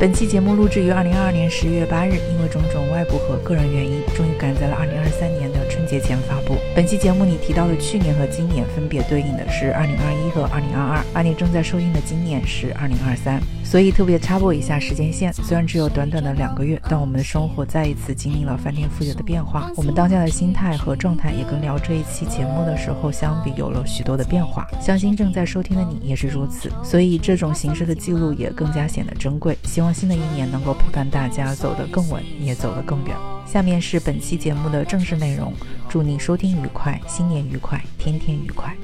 本期节目录制于二零二二年十一月八日，因为种种外部和个人原因，终于赶在了二零二三年的春节前发布。本期节目里提到的去年和今年分别对应的是二零二一和二零二二，而你正在收听的今年是二零二三。所以特别插播一下时间线，虽然只有短短的两个月，但我们的生活再一次经历了翻天覆地的变化。我们当下的心态和状态也跟聊这一期节目的时候相比，有了许多的变化。相信正在收听的你也是如此，所以这种形式的记录也更加显得珍贵。希望新的一年能够陪伴大家走得更稳，也走得更远。下面是本期节目的正式内容，祝你收听愉快，新年愉快，天天愉快。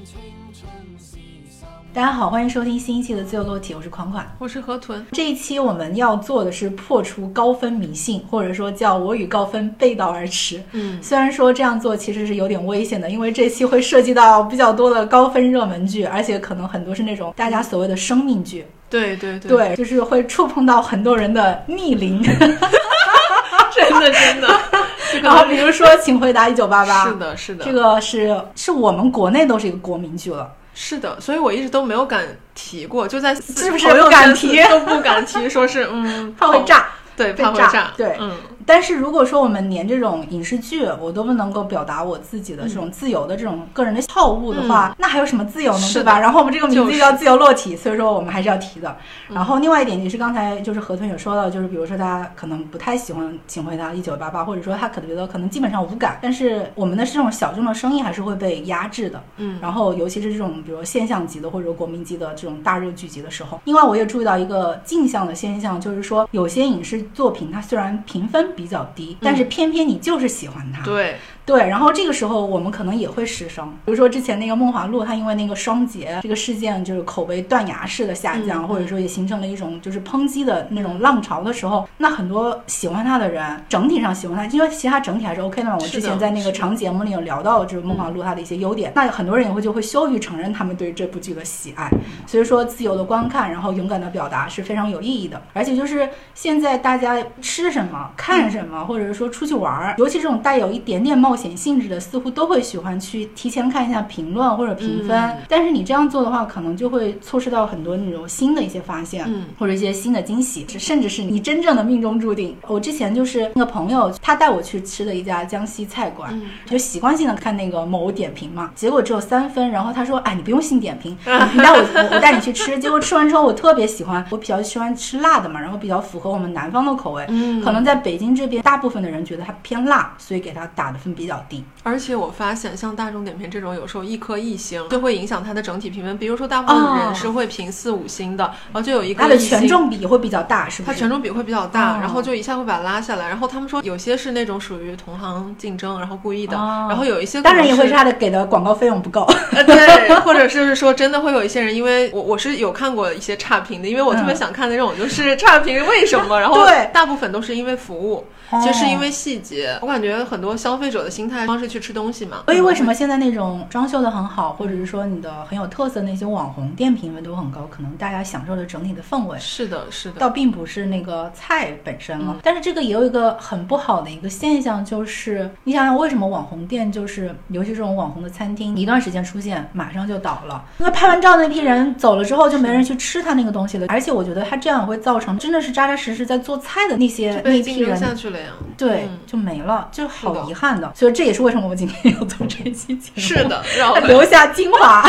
大家好，欢迎收听新一期的自由落体，我是款款，我是河豚。这一期我们要做的是破除高分迷信，或者说叫我与高分背道而驰。嗯，虽然说这样做其实是有点危险的，因为这期会涉及到比较多的高分热门剧，而且可能很多是那种大家所谓的生命剧。对对对，对，就是会触碰到很多人的逆鳞。真 的真的。然后比如说，请回答一九八八。是的，是的，这个是是我们国内都是一个国民剧了。是的，所以我一直都没有敢提过，就在是不是不敢提都不敢提，说是嗯，怕会炸，对，怕会炸，对，嗯。但是如果说我们连这种影视剧我都不能够表达我自己的这种自由的这种个人的好恶的话，那还有什么自由呢？对吧？然后我们这个名字叫自由落体，所以说我们还是要提的。然后另外一点也是刚才就是河豚有说到，就是比如说大家可能不太喜欢《请回答一九八八》，或者说他可能觉得可能基本上无感，但是我们的这种小众的声音还是会被压制的。嗯。然后尤其是这种比如现象级的或者国民级的这种大热剧集的时候，另外我也注意到一个镜像的现象，就是说有些影视作品它虽然评分比较低，但但是偏偏你就是喜欢它，对。对，然后这个时候我们可能也会失声。比如说之前那个《梦华录》，它因为那个双节这个事件，就是口碑断崖式的下降，或者说也形成了一种就是抨击的那种浪潮的时候，那很多喜欢他的人整体上喜欢他，因为其他整体还是 OK 的嘛。我之前在那个长节目里有聊到，就是《梦华录》它的一些优点。那很多人也会就会羞于承认他们对这部剧的喜爱。所以说，自由的观看，然后勇敢的表达是非常有意义的。而且就是现在大家吃什么、看什么，或者是说出去玩儿，尤其这种带有一点点冒险性质的。似乎都会喜欢去提前看一下评论或者评分，但是你这样做的话，可能就会错失到很多那种新的一些发现，嗯，或者一些新的惊喜，甚至是你真正的命中注定。我之前就是那个朋友，他带我去吃的一家江西菜馆，就习惯性的看那个某点评嘛，结果只有三分，然后他说，哎，你不用信点评，你带我我带你去吃。结果吃完之后，我特别喜欢，我比较喜欢吃辣的嘛，然后比较符合我们南方的口味，嗯，可能在北京这边，大部分的人觉得它偏辣，所以给它打的分比较低。而且我发现，像大众点评这种，有时候一颗一星就会影响它的整体评分。比如说，大部分人是会评四五星的，然后就有一个它的权重比会比较大，是吗？它权重比会比较大，然后就一下会把它拉下来。然后他们说，有些是那种属于同行竞争，然后故意的。然后有一些当然也会是他的给的广告费用不够，对，或者是说真的会有一些人，因为我我是有看过一些差评的，因为我特别想看那种就是差评为什么，然后 对，大部分都是因为服务。其实是因为细节，我感觉很多消费者的心态方式去吃东西嘛。所以为什么现在那种装修的很好，或者是说你的很有特色那些网红店评分都很高，可能大家享受的整体的氛围是的，是的，倒并不是那个菜本身了。但是这个也有一个很不好的一个现象，就是你想想为什么网红店就是尤其这种网红的餐厅，一段时间出现马上就倒了，因为拍完照那批人走了之后就没人去吃他那个东西了。而且我觉得他这样会造成真的是扎扎实实在做菜的那些那批人下去了呀。对，就没了，就好遗憾的。所以这也是为什么我今天要做这期节目。是的，留下精华。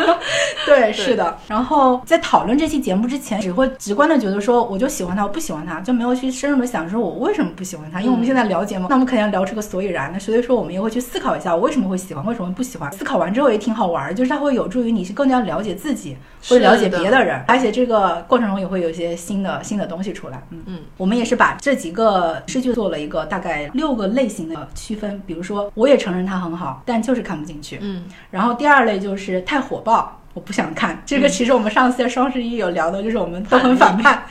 对，是的。然后在讨论这期节目之前，只会直观的觉得说，我就喜欢他，我不喜欢他，就没有去深入的想说，我为什么不喜欢他？因为我们现在了解嘛，那我们肯定要聊出个所以然。那所以说，我们也会去思考一下，我为什么会喜欢，为什么不喜欢。思考完之后也挺好玩，就是它会有助于你去更加了解自己，或者了解别的人，而且这个过程中也会有一些新的新的东西出来。嗯嗯，我们也是把这几个诗句做了。一个大概六个类型的区分，比如说，我也承认它很好，但就是看不进去。嗯，然后第二类就是太火爆。我不想看这个，其实我们上次在双十一有聊的，就是我们都很反叛。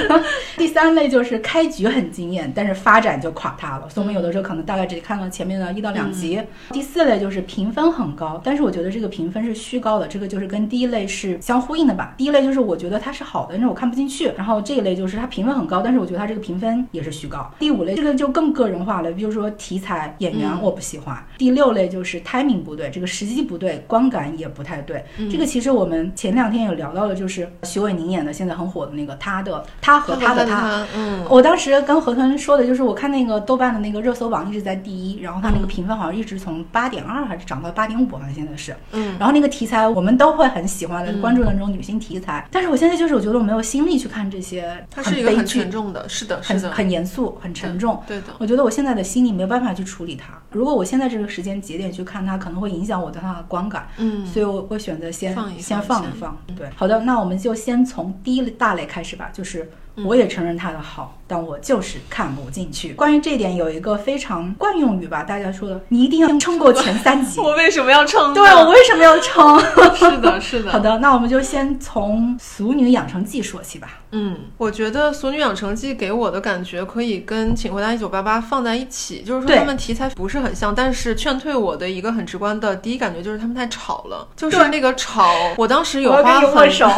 第三类就是开局很惊艳，但是发展就垮塌了，所以我们有的时候可能大概只看了前面的一到两集。第四类就是评分很高，但是我觉得这个评分是虚高的，这个就是跟第一类是相呼应的吧。第一类就是我觉得它是好的，但是我看不进去。然后这一类就是它评分很高，但是我觉得它这个评分也是虚高。第五类这个就更个人化了，比如说题材、演员我不喜欢。第六类就是 timing 不对，这个时机不对，观感也不太对。这个。个其实我们前两天有聊到了，就是徐伟宁演的现在很火的那个他的他和他的他。嗯，我当时跟何豚说的就是，我看那个豆瓣的那个热搜榜一直在第一，然后他那个评分好像一直从八点二还是涨到八点五，好像现在是。嗯，然后那个题材我们都会很喜欢的，关注的那种女性题材。但是我现在就是我觉得我没有心力去看这些，它是一个很沉重的，是的，很很严肃，很沉重。对的，我觉得我现在的心里没有办法去处理它。如果我现在这个时间节点去看它，可能会影响我对它的观感。嗯，所以我会选择先先放一放。对，好的，那我们就先从第一大类开始吧，就是我也承认他的好。但我就是看不进去。关于这一点，有一个非常惯用语吧，大家说的，你一定要撑过前三集。我为什么要撑？对，我为什么要撑？是的，是的。好的，那我们就先从《俗女养成记》说起吧。嗯，我觉得《俗女养成记》给我的感觉可以跟《请回答一九八八》放在一起，就是说他们题材不是很像，但是劝退我的一个很直观的第一感觉就是他们太吵了，就是那个吵。我当时有花很手。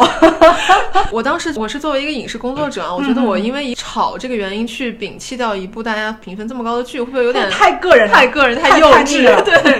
我当时我是作为一个影视工作者啊，我觉得我因为以吵。这个原因去摒弃掉一部大家评分这么高的剧，会不会有点太个人、太个人、太幼稚？对。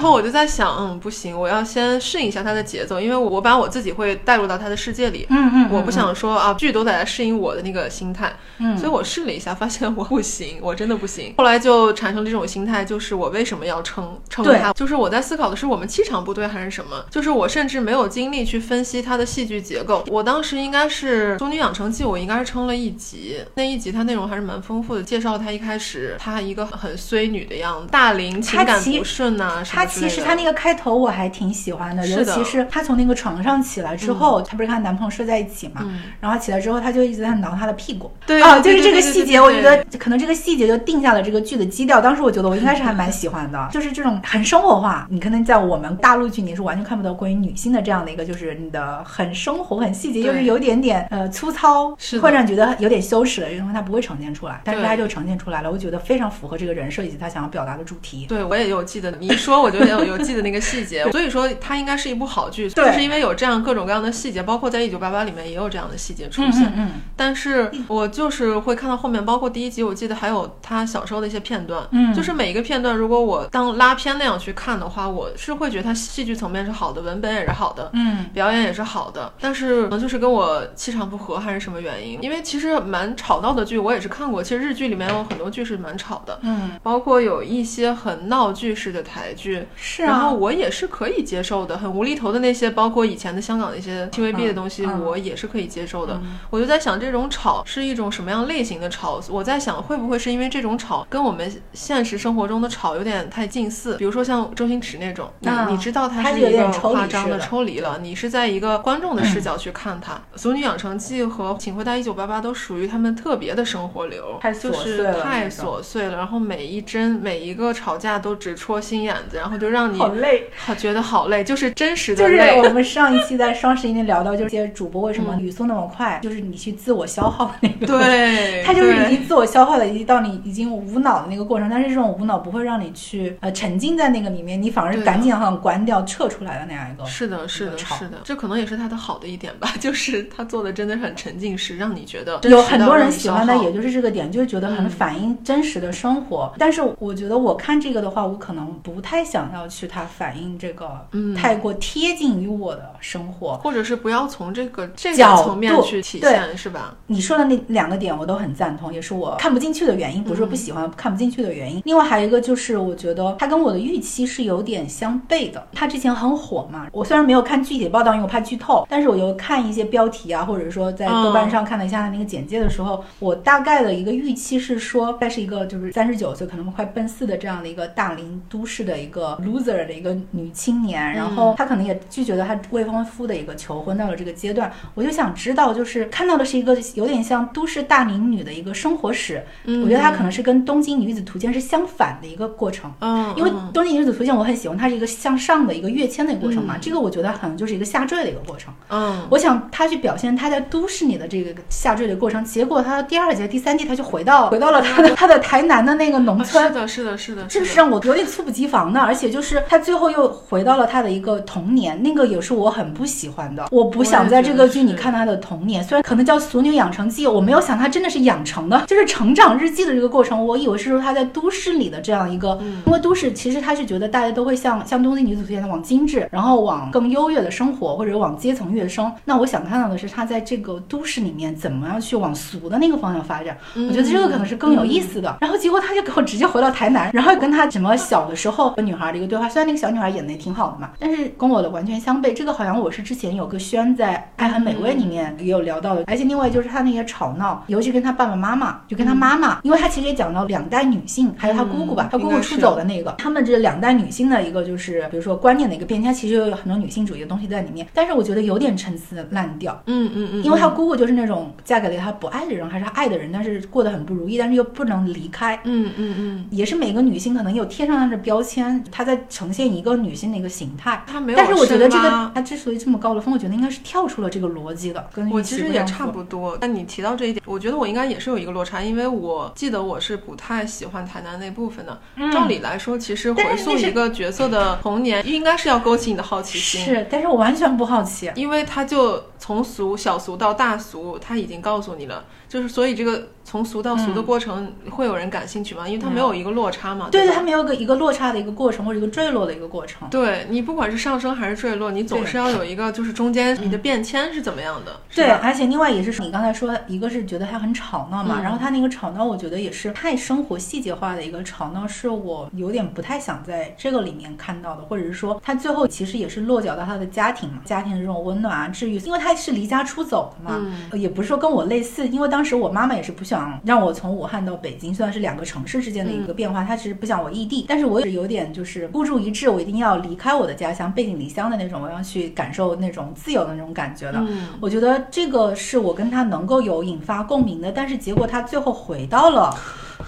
然后我就在想，嗯，不行，我要先适应一下他的节奏，因为我把我自己会带入到他的世界里。嗯嗯。我不想说啊，剧都在适应我的那个心态。嗯。所以我试了一下，发现我不行，我真的不行。后来就产生这种心态，就是我为什么要撑撑他？就是我在思考的是我们气场不对还是什么？就是我甚至没有精力去分析他的戏剧结构。我当时应该是《中女养成记》，我应该是撑了一集，那一集它内容还是蛮。丰富的介绍，他一开始他一个很衰女的样子，大龄情感不顺呐。她其实他那个开头我还挺喜欢的，尤其是她从那个床上起来之后，她不是跟她男朋友睡在一起嘛，然后起来之后，他就一直在挠他的屁股。对啊，就是这个细节，我觉得可能这个细节就定下了这个剧的基调。当时我觉得我应该是还蛮喜欢的，就是这种很生活化。你可能在我们大陆剧你是完全看不到关于女性的这样的一个，就是你的很生活、很细节，就是有点点呃粗糙，会让你觉得有点羞耻的，因为它不会呈现出来。但是它就呈现出来了，我觉得非常符合这个人设以及他想要表达的主题。对我也有记得，你一说我就有有记得那个细节，所以说它应该是一部好剧，就是因为有这样各种各样的细节，包括在一九八八里面也有这样的细节出现。嗯嗯。但是我就是会看到后面，包括第一集，我记得还有他小时候的一些片段。嗯。就是每一个片段，如果我当拉片那样去看的话，我是会觉得它戏剧层面是好的，文本也是好的，嗯，表演也是好的。但是可能就是跟我气场不合还是什么原因？因为其实蛮吵闹的剧，我也是看过。其实日剧里面。有很多剧是蛮吵的，嗯，包括有一些很闹剧式的台剧，是啊，然后我也是可以接受的，很无厘头的那些，包括以前的香港的一些 TVB 的东西，我也是可以接受的。我就在想，这种吵是一种什么样类型的吵？我在想，会不会是因为这种吵跟我们现实生活中的吵有点太近似？比如说像周星驰那种，你你知道他是一个夸张的抽离了，你是在一个观众的视角去看他。《俗女养成记》和《请回答一九八八》都属于他们特别的生活流，就是。太琐碎了，然后每一帧每一个吵架都直戳心眼子，然后就让你好累，好觉得好累，就是真实的累。就是我们上一期在双十一那聊到，就是些主播为什么语速那么快，就是你去自我消耗的那个。对，他就是已经自我消耗了，已经到你已经无脑的那个过程，但是这种无脑不会让你去呃沉浸在那个里面，你反而是赶紧好像关掉撤出来的那样一个。是的，是的，是的，这可能也是他的好的一点吧，就是他做的真的很沉浸式，让你觉得有很多人喜欢的，也就是这个点，就是觉得很反映真实的生活。但是我觉得我看这个的话，我可能不太想要去它反映这个，嗯，太过贴近于我的生活，或者是不要从这个这个层面去体现，是吧？你说的那两个点我都很赞同，也是我看不进去的原因，不是不喜欢看不进去的原因。另外还有一个就是，我觉得它跟我的预期是有点相悖的。它之前很火嘛，我虽然没有看具体的报道，因为我怕剧透，但是我就看一些标题啊，或者说在豆瓣上看了一下它那个简介的时候，我大概的一个预期是说，它是一个就是三十九岁可能快奔四的这样的一个大龄都市的一个 loser 的一个女青年，然后她可能也拒绝了她未婚夫的一个求婚到了这个阶段，我就想知道，就是看到的是一个有点像都市大龄女的一个生活史，我觉得她可能是跟东京女子图鉴是相反的一个过程，嗯，因为东京女子图鉴我很喜欢，它是一个向上的一个跃迁的一个过程嘛，这个我觉得可能就是一个下坠的一个过程，嗯，我想她去表现她在都市里的这个下坠的过程。结果他第二节、第三季她就回到回到了她的她的台南的那个农村。是的，是的，是的，这是让我有点猝不及防的。而且就是他最后又回到了他的一个童年，那个也是我很不喜欢的。我不想在这个剧里看他的童年，虽然可能叫《俗女养成记》，我没有想他真的是养成的，就是成长日记的这个过程。我以为是说他在都市里的这样一个，因为都市其实他是觉得大家都会像像东京女子图鉴的往精致，然后往更优越的生活，或者往阶层跃升。那我想看到的是他在这个都市里面怎么样去往俗的那个方向发展。我觉得这个可能是更有意思的。然后结果他就给我直接回到台南，然后跟他什么小的时候跟女孩的一个对话。虽然那个小女孩演的也挺好的嘛，但是跟我的完全相悖。这个好像我是之前有个轩在《爱很美味》里面也有聊到的。而且另外就是他那些吵闹，尤其跟他爸爸妈妈，就跟他妈妈，因为他其实也讲到两代女性，还有他姑姑吧，他姑姑出走的那个，他们这两代女性的一个就是比如说观念的一个变迁，其实有很多女性主义的东西在里面。但是我觉得有点陈词滥调。嗯嗯嗯，因为他姑姑就是那种嫁给了他不爱的人，还是他爱的人，但是过得很不如意，但是又不能离开。嗯嗯嗯，也是每个女性可能有贴上她的标签，她在呈现一个女性的一个形态。她没有，但是我觉得这个她之所以这么高的分，我觉得应该是跳出了这个逻辑的。跟我其实也差不多。但你提到这一点，我觉得我应该也是有一个落差，因为我记得我是不太喜欢台南那部分的。照理来说，其实回溯一个角色的童年，应该是要勾起你的好奇心。是，但是我完全不好奇，因为他就从俗小俗到大俗，他已经告诉你了。就是，所以这个从俗到俗的过程，会有人感兴趣吗？因为它没有一个落差嘛。对对，它没有个一个落差的一个过程，或者一个坠落的一个过程。对你不管是上升还是坠落，你总是要有一个，就是中间你的变迁是怎么样的。对，而且另外也是你刚才说，一个是觉得它很吵闹嘛，然后它那个吵闹，我觉得也是太生活细节化的一个吵闹，是我有点不太想在这个里面看到的，或者是说，他最后其实也是落脚到他的家庭嘛，家庭的这种温暖啊、治愈，因为他是离家出走的嘛，也不是说跟我类似，因为当时我妈妈也是。不想让我从武汉到北京，虽然是两个城市之间的一个变化，她其实不想我异地，但是我也有点就是孤注一掷，我一定要离开我的家乡，背井离乡的那种，我要去感受那种自由的那种感觉的。我觉得这个是我跟他能够有引发共鸣的，但是结果他最后回到了。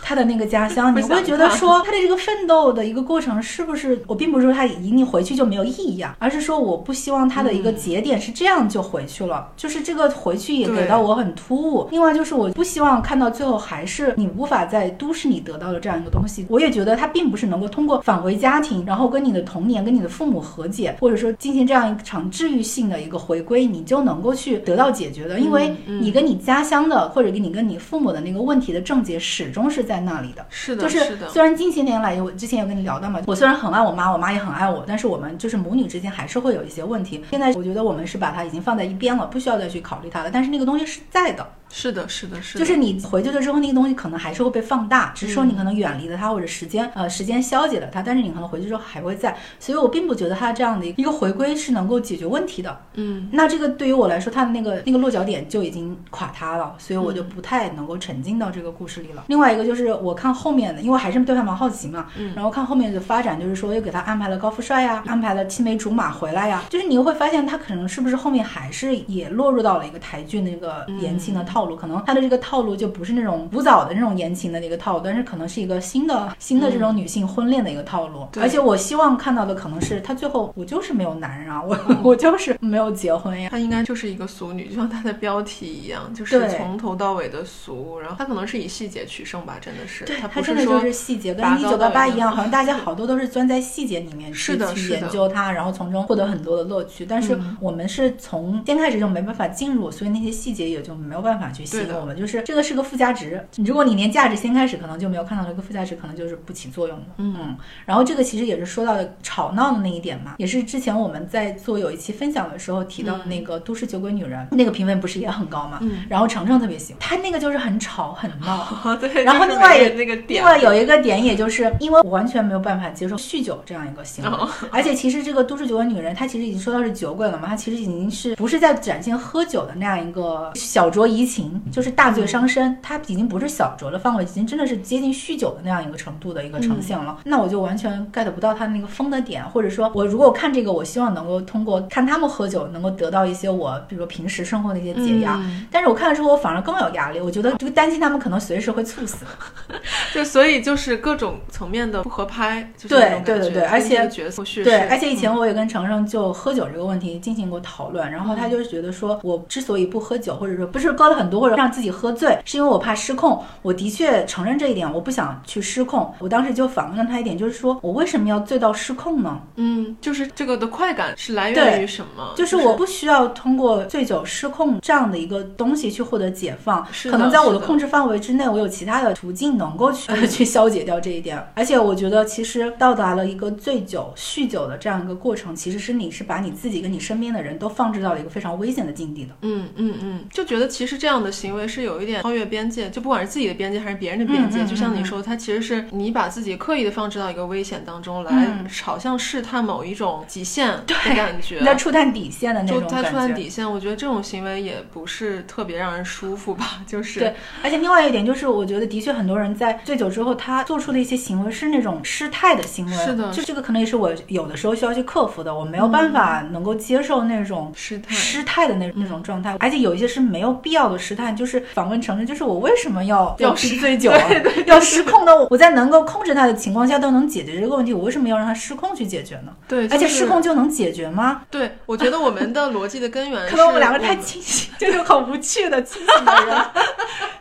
他的那个家乡，你会觉得说他的这个奋斗的一个过程是不是？我并不是说他一定回去就没有意义啊，而是说我不希望他的一个节点是这样就回去了，就是这个回去也给到我很突兀。另外就是我不希望看到最后还是你无法在都市里得到的这样一个东西。我也觉得他并不是能够通过返回家庭，然后跟你的童年、跟你的父母和解，或者说进行这样一场治愈性的一个回归，你就能够去得到解决的。因为你跟你家乡的，或者跟你跟你父母的那个问题的症结，始终是。在那里的，是的，就是虽然近些年来，我之前有跟你聊到嘛，我虽然很爱我妈，我妈也很爱我，但是我们就是母女之间还是会有一些问题。现在我觉得我们是把它已经放在一边了，不需要再去考虑它了。但是那个东西是在的。是的，是的，是的，就是你回去了之后，那个东西可能还是会被放大，只是说你可能远离了它，或者时间呃时间消解了它，但是你可能回去之后还会在，所以我并不觉得它这样的一个回归是能够解决问题的。嗯，那这个对于我来说，它的那个那个落脚点就已经垮塌了，所以我就不太能够沉浸到这个故事里了。另外一个就是我看后面的，因为还是对他蛮好奇嘛，嗯，然后看后面的发展，就是说又给他安排了高富帅呀，安排了青梅竹马回来呀，就是你会发现他可能是不是后面还是也落入到了一个台剧那个言情的套路，可能他的这个。套路就不是那种古早的那种言情的那个套路，但是可能是一个新的新的这种女性婚恋的一个套路。而且我希望看到的可能是他最后我就是没有男人啊，我 我就是没有结婚呀。他应该就是一个俗女，就像他的标题一样，就是从头到尾的俗。然后他可能是以细节取胜吧，真的是。对，它真的就是细节，跟一九八八一样，好像大家好多都是钻在细节里面去去研究它，然后从中获得很多的乐趣。但是我们是从先开始就没办法进入，所以那些细节也就没有办法去吸引我们，就是。这个是个附加值，如果你连价值先开始可能就没有看到这个附加值，可能就是不起作用的。嗯，然后这个其实也是说到的吵闹的那一点嘛，也是之前我们在做有一期分享的时候提到的那个《都市酒鬼女人》，那个评分不是也很高嘛？嗯，然后程程特别喜欢，他那个就是很吵很闹。对，然后另 外那个点另外有一个点，也就是因为我完全没有办法接受酗酒这样一个行为，而且其实这个《都市酒鬼女人》她其实已经说到是酒鬼了嘛，她其实已经是不是在展现喝酒的那样一个小酌怡情，就是大醉。伤身，她已经不是小酌的范围，已经真的是接近酗酒的那样一个程度的一个呈现了。那我就完全 get 不到她那个疯的点，或者说，我如果看这个，我希望能够通过看他们喝酒，能够得到一些我，比如说平时生活的一些解压。但是我看了之后，我反而更有压力。我觉得这个担心他们可能随时会猝死。就所以就是各种层面的不合拍，就是对对对对，而且角色叙事，对，而且以前我也跟程程就喝酒这个问题进行过讨论，然后他就是觉得说，我之所以不喝酒，或者说不是喝了很多或者让自己喝醉，是因为我怕失控。我的确承认这一点，我不想去失控。我当时就反问了他一点，就是说我为什么要醉到失控呢？嗯，就是这个的快感是来源于什么？就是我不需要通过醉酒失控这样的一个东西去获得解放，可能在我的控制范围之内，我有其他的途径能够去 去消解掉这一点。而且我觉得，其实到达了一个醉酒、酗酒的这样一个过程，其实是你是把你自己跟你身边的人都放置到了一个非常危险的境地的。嗯嗯嗯，就觉得其实这样的行为是有一点超越边界，就不管是自己的边界还是别人的边界，就像你说，它其实是你把自己刻意的放置到一个危险当中来，好像试探某一种极限的感觉，在触探底线的那种感觉。在触探底线，我觉得这种行为也不是特别让人舒服吧，就是对。而且另外一点就是，我觉得的确很多人在醉酒之后，他做出的一些行为是那种失态的行为。是的，就这个可能也是我有的时候需要去克服的，我没有办法能够接受那种失态失态的那那种状态。而且有一些是没有必要的失态，就是反问承认，就是我为什么要要失醉酒啊，要失控呢？我在能够控制他的情况下都能解决这个问题，我为什么要让他失控去解决呢？对，而且失控就能解决吗？对，我觉得我们的逻辑的根源 可能我们两个太清醒，就是很无趣的清醒的人，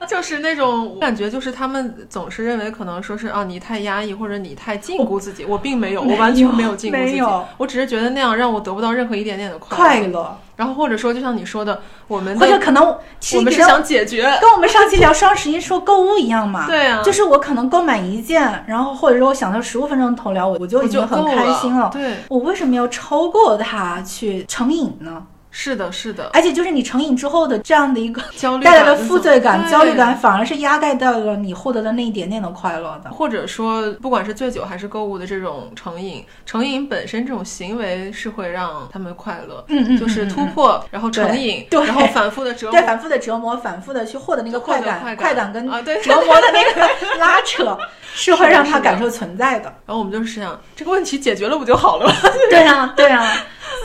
就是那种感觉，就是他们总是认为可能说是啊，你太压抑或者你太禁锢自己，我并没有，我完全没有禁锢自己，我只是觉得那样让我得不到任何一点点的快乐。然后或者说，就像你说的，我们或者可能我们是想解决，跟我们上期聊双十一说购物一样嘛？对啊，就是我可能购买一件，然后或者说我想到十五分钟头疗，我我就已经很开心了。对，我为什么要超过它去成瘾呢？是的，是的，而且就是你成瘾之后的这样的一个焦虑 带来的负罪感、焦虑感，反而是压盖掉了你获得的那一点点的快乐的。或者说，不管是醉酒还是购物的这种成瘾，成瘾本身这种行为是会让他们快乐，嗯嗯，就是突破，然后成瘾，对然后反复的折磨，对，反复的折磨，反复的去获得那个快感，快感跟啊，对，折磨的那个 拉扯，是会让他感受存在的。然后我们就是想，这个问题解决了不就好了吗？对啊，对啊。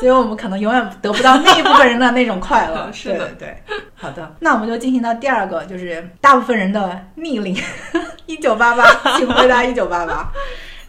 所以我们可能永远得不到那一部分人的那种快乐。是的，对。好的，那我们就进行到第二个，就是大部分人的逆龄。一九八八，请回答一九八八。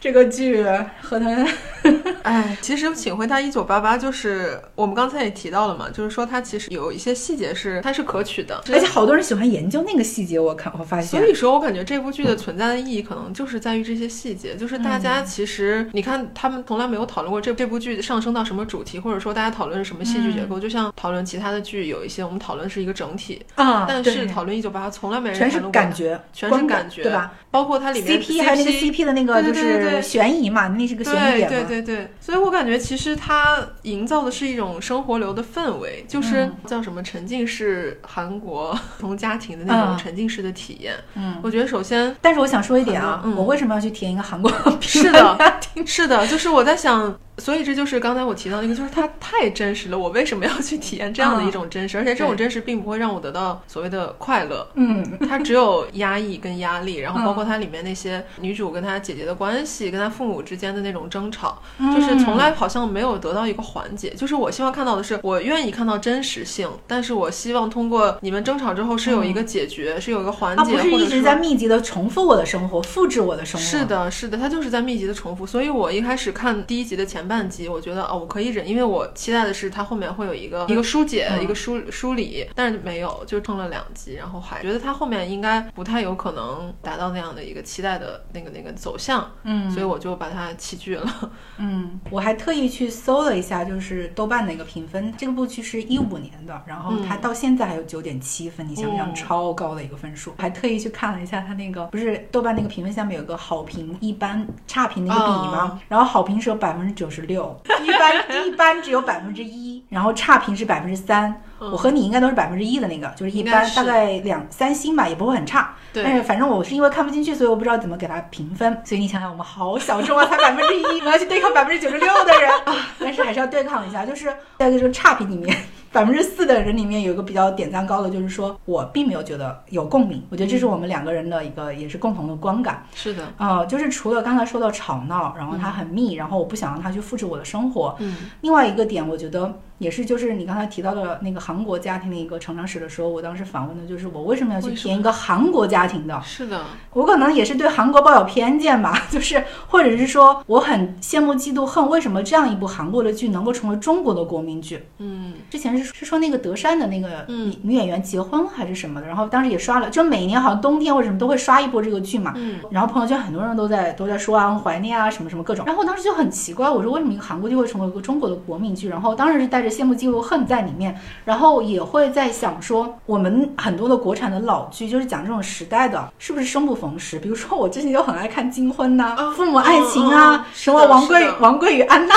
这个剧和他，哎，其实请回答一九八八，就是我们刚才也提到了嘛，就是说它其实有一些细节是它是可取的，而且好多人喜欢研究那个细节。我看我发现，所以说我感觉这部剧的存在的意义可能就是在于这些细节，就是大家其实你看他们从来没有讨论过这这部剧上升到什么主题，或者说大家讨论是什么戏剧结构，就像讨论其他的剧有一些我们讨论是一个整体啊，但是讨论一九八八从来没人全是感觉，全是感觉，对吧？包括它里面 CP 还有那个 CP 的那个就是。悬疑嘛，那是个悬疑点对对对对，所以我感觉其实它营造的是一种生活流的氛围，就是叫什么沉浸式韩国 从家庭的那种沉浸式的体验。嗯，我觉得首先，但是我想说一点啊，我为什么要去体验一个韩国是的，是的，就是我在想。所以这就是刚才我提到那个，就是它太真实了。我为什么要去体验这样的一种真实？而且这种真实并不会让我得到所谓的快乐。嗯，它只有压抑跟压力，然后包括它里面那些女主跟她姐姐的关系，跟他父母之间的那种争吵，就是从来好像没有得到一个缓解。就是我希望看到的是，我愿意看到真实性，但是我希望通过你们争吵之后是有一个解决，是有一个缓解，不是一直在密集的重复我的生活，复制我的生活。是的，是的，他就是在密集的重复。所以我一开始看第一集的前半集，我觉得。哦，我可以忍，因为我期待的是他后面会有一个一个疏解，一个梳梳理，但是没有，就撑了两集，然后还觉得他后面应该不太有可能达到那样的一个期待的那个那个走向，嗯，所以我就把它弃剧了。嗯，我还特意去搜了一下，就是豆瓣的一个评分，这个部剧是一五年的，然后它到现在还有九点七分，你想想超高的一个分数？还特意去看了一下它那个，不是豆瓣那个评分下面有个好评一般差评的一个比吗？然后好评是有百分之九十六。一般 一般只有百分之一，然后差评是百分之三。我和你应该都是百分之一的那个，就是一般大概两三星吧，也不会很差。但是反正我是因为看不进去，所以我不知道怎么给他评分。所以你想想，我们好小众啊，才 百分之一，我要去对抗百分之九十六的人啊！但是还是要对抗一下，就是在这个差评里面。百百分之四的人里面有一个比较点赞高的，就是说我并没有觉得有共鸣。我觉得这是我们两个人的一个也是共同的观感。是的，呃，就是除了刚才说到吵闹，然后它很密，然后我不想让它去复制我的生活。嗯，另外一个点，我觉得。也是，就是你刚才提到的那个韩国家庭的一个成长史的时候，我当时反问的就是我为什么要去填一个韩国家庭的？是的，我可能也是对韩国抱有偏见吧，就是或者是说我很羡慕嫉妒恨，为什么这样一部韩国的剧能够成为中国的国民剧？嗯，之前是是说那个德善的那个女女演员结婚还是什么的，然后当时也刷了，就每年好像冬天或者什么都会刷一波这个剧嘛。嗯，然后朋友圈很多人都在都在说啊怀念啊什么什么各种，然后我当时就很奇怪，我说为什么一个韩国剧会成为一个中国的国民剧？然后当然是带着羡慕嫉妒恨。在里面，然后也会在想说，我们很多的国产的老剧，就是讲这种时代的，是不是生不逢时？比如说，我之前就很爱看《金婚》呐，《父母爱情》啊，什么王贵王贵与安娜，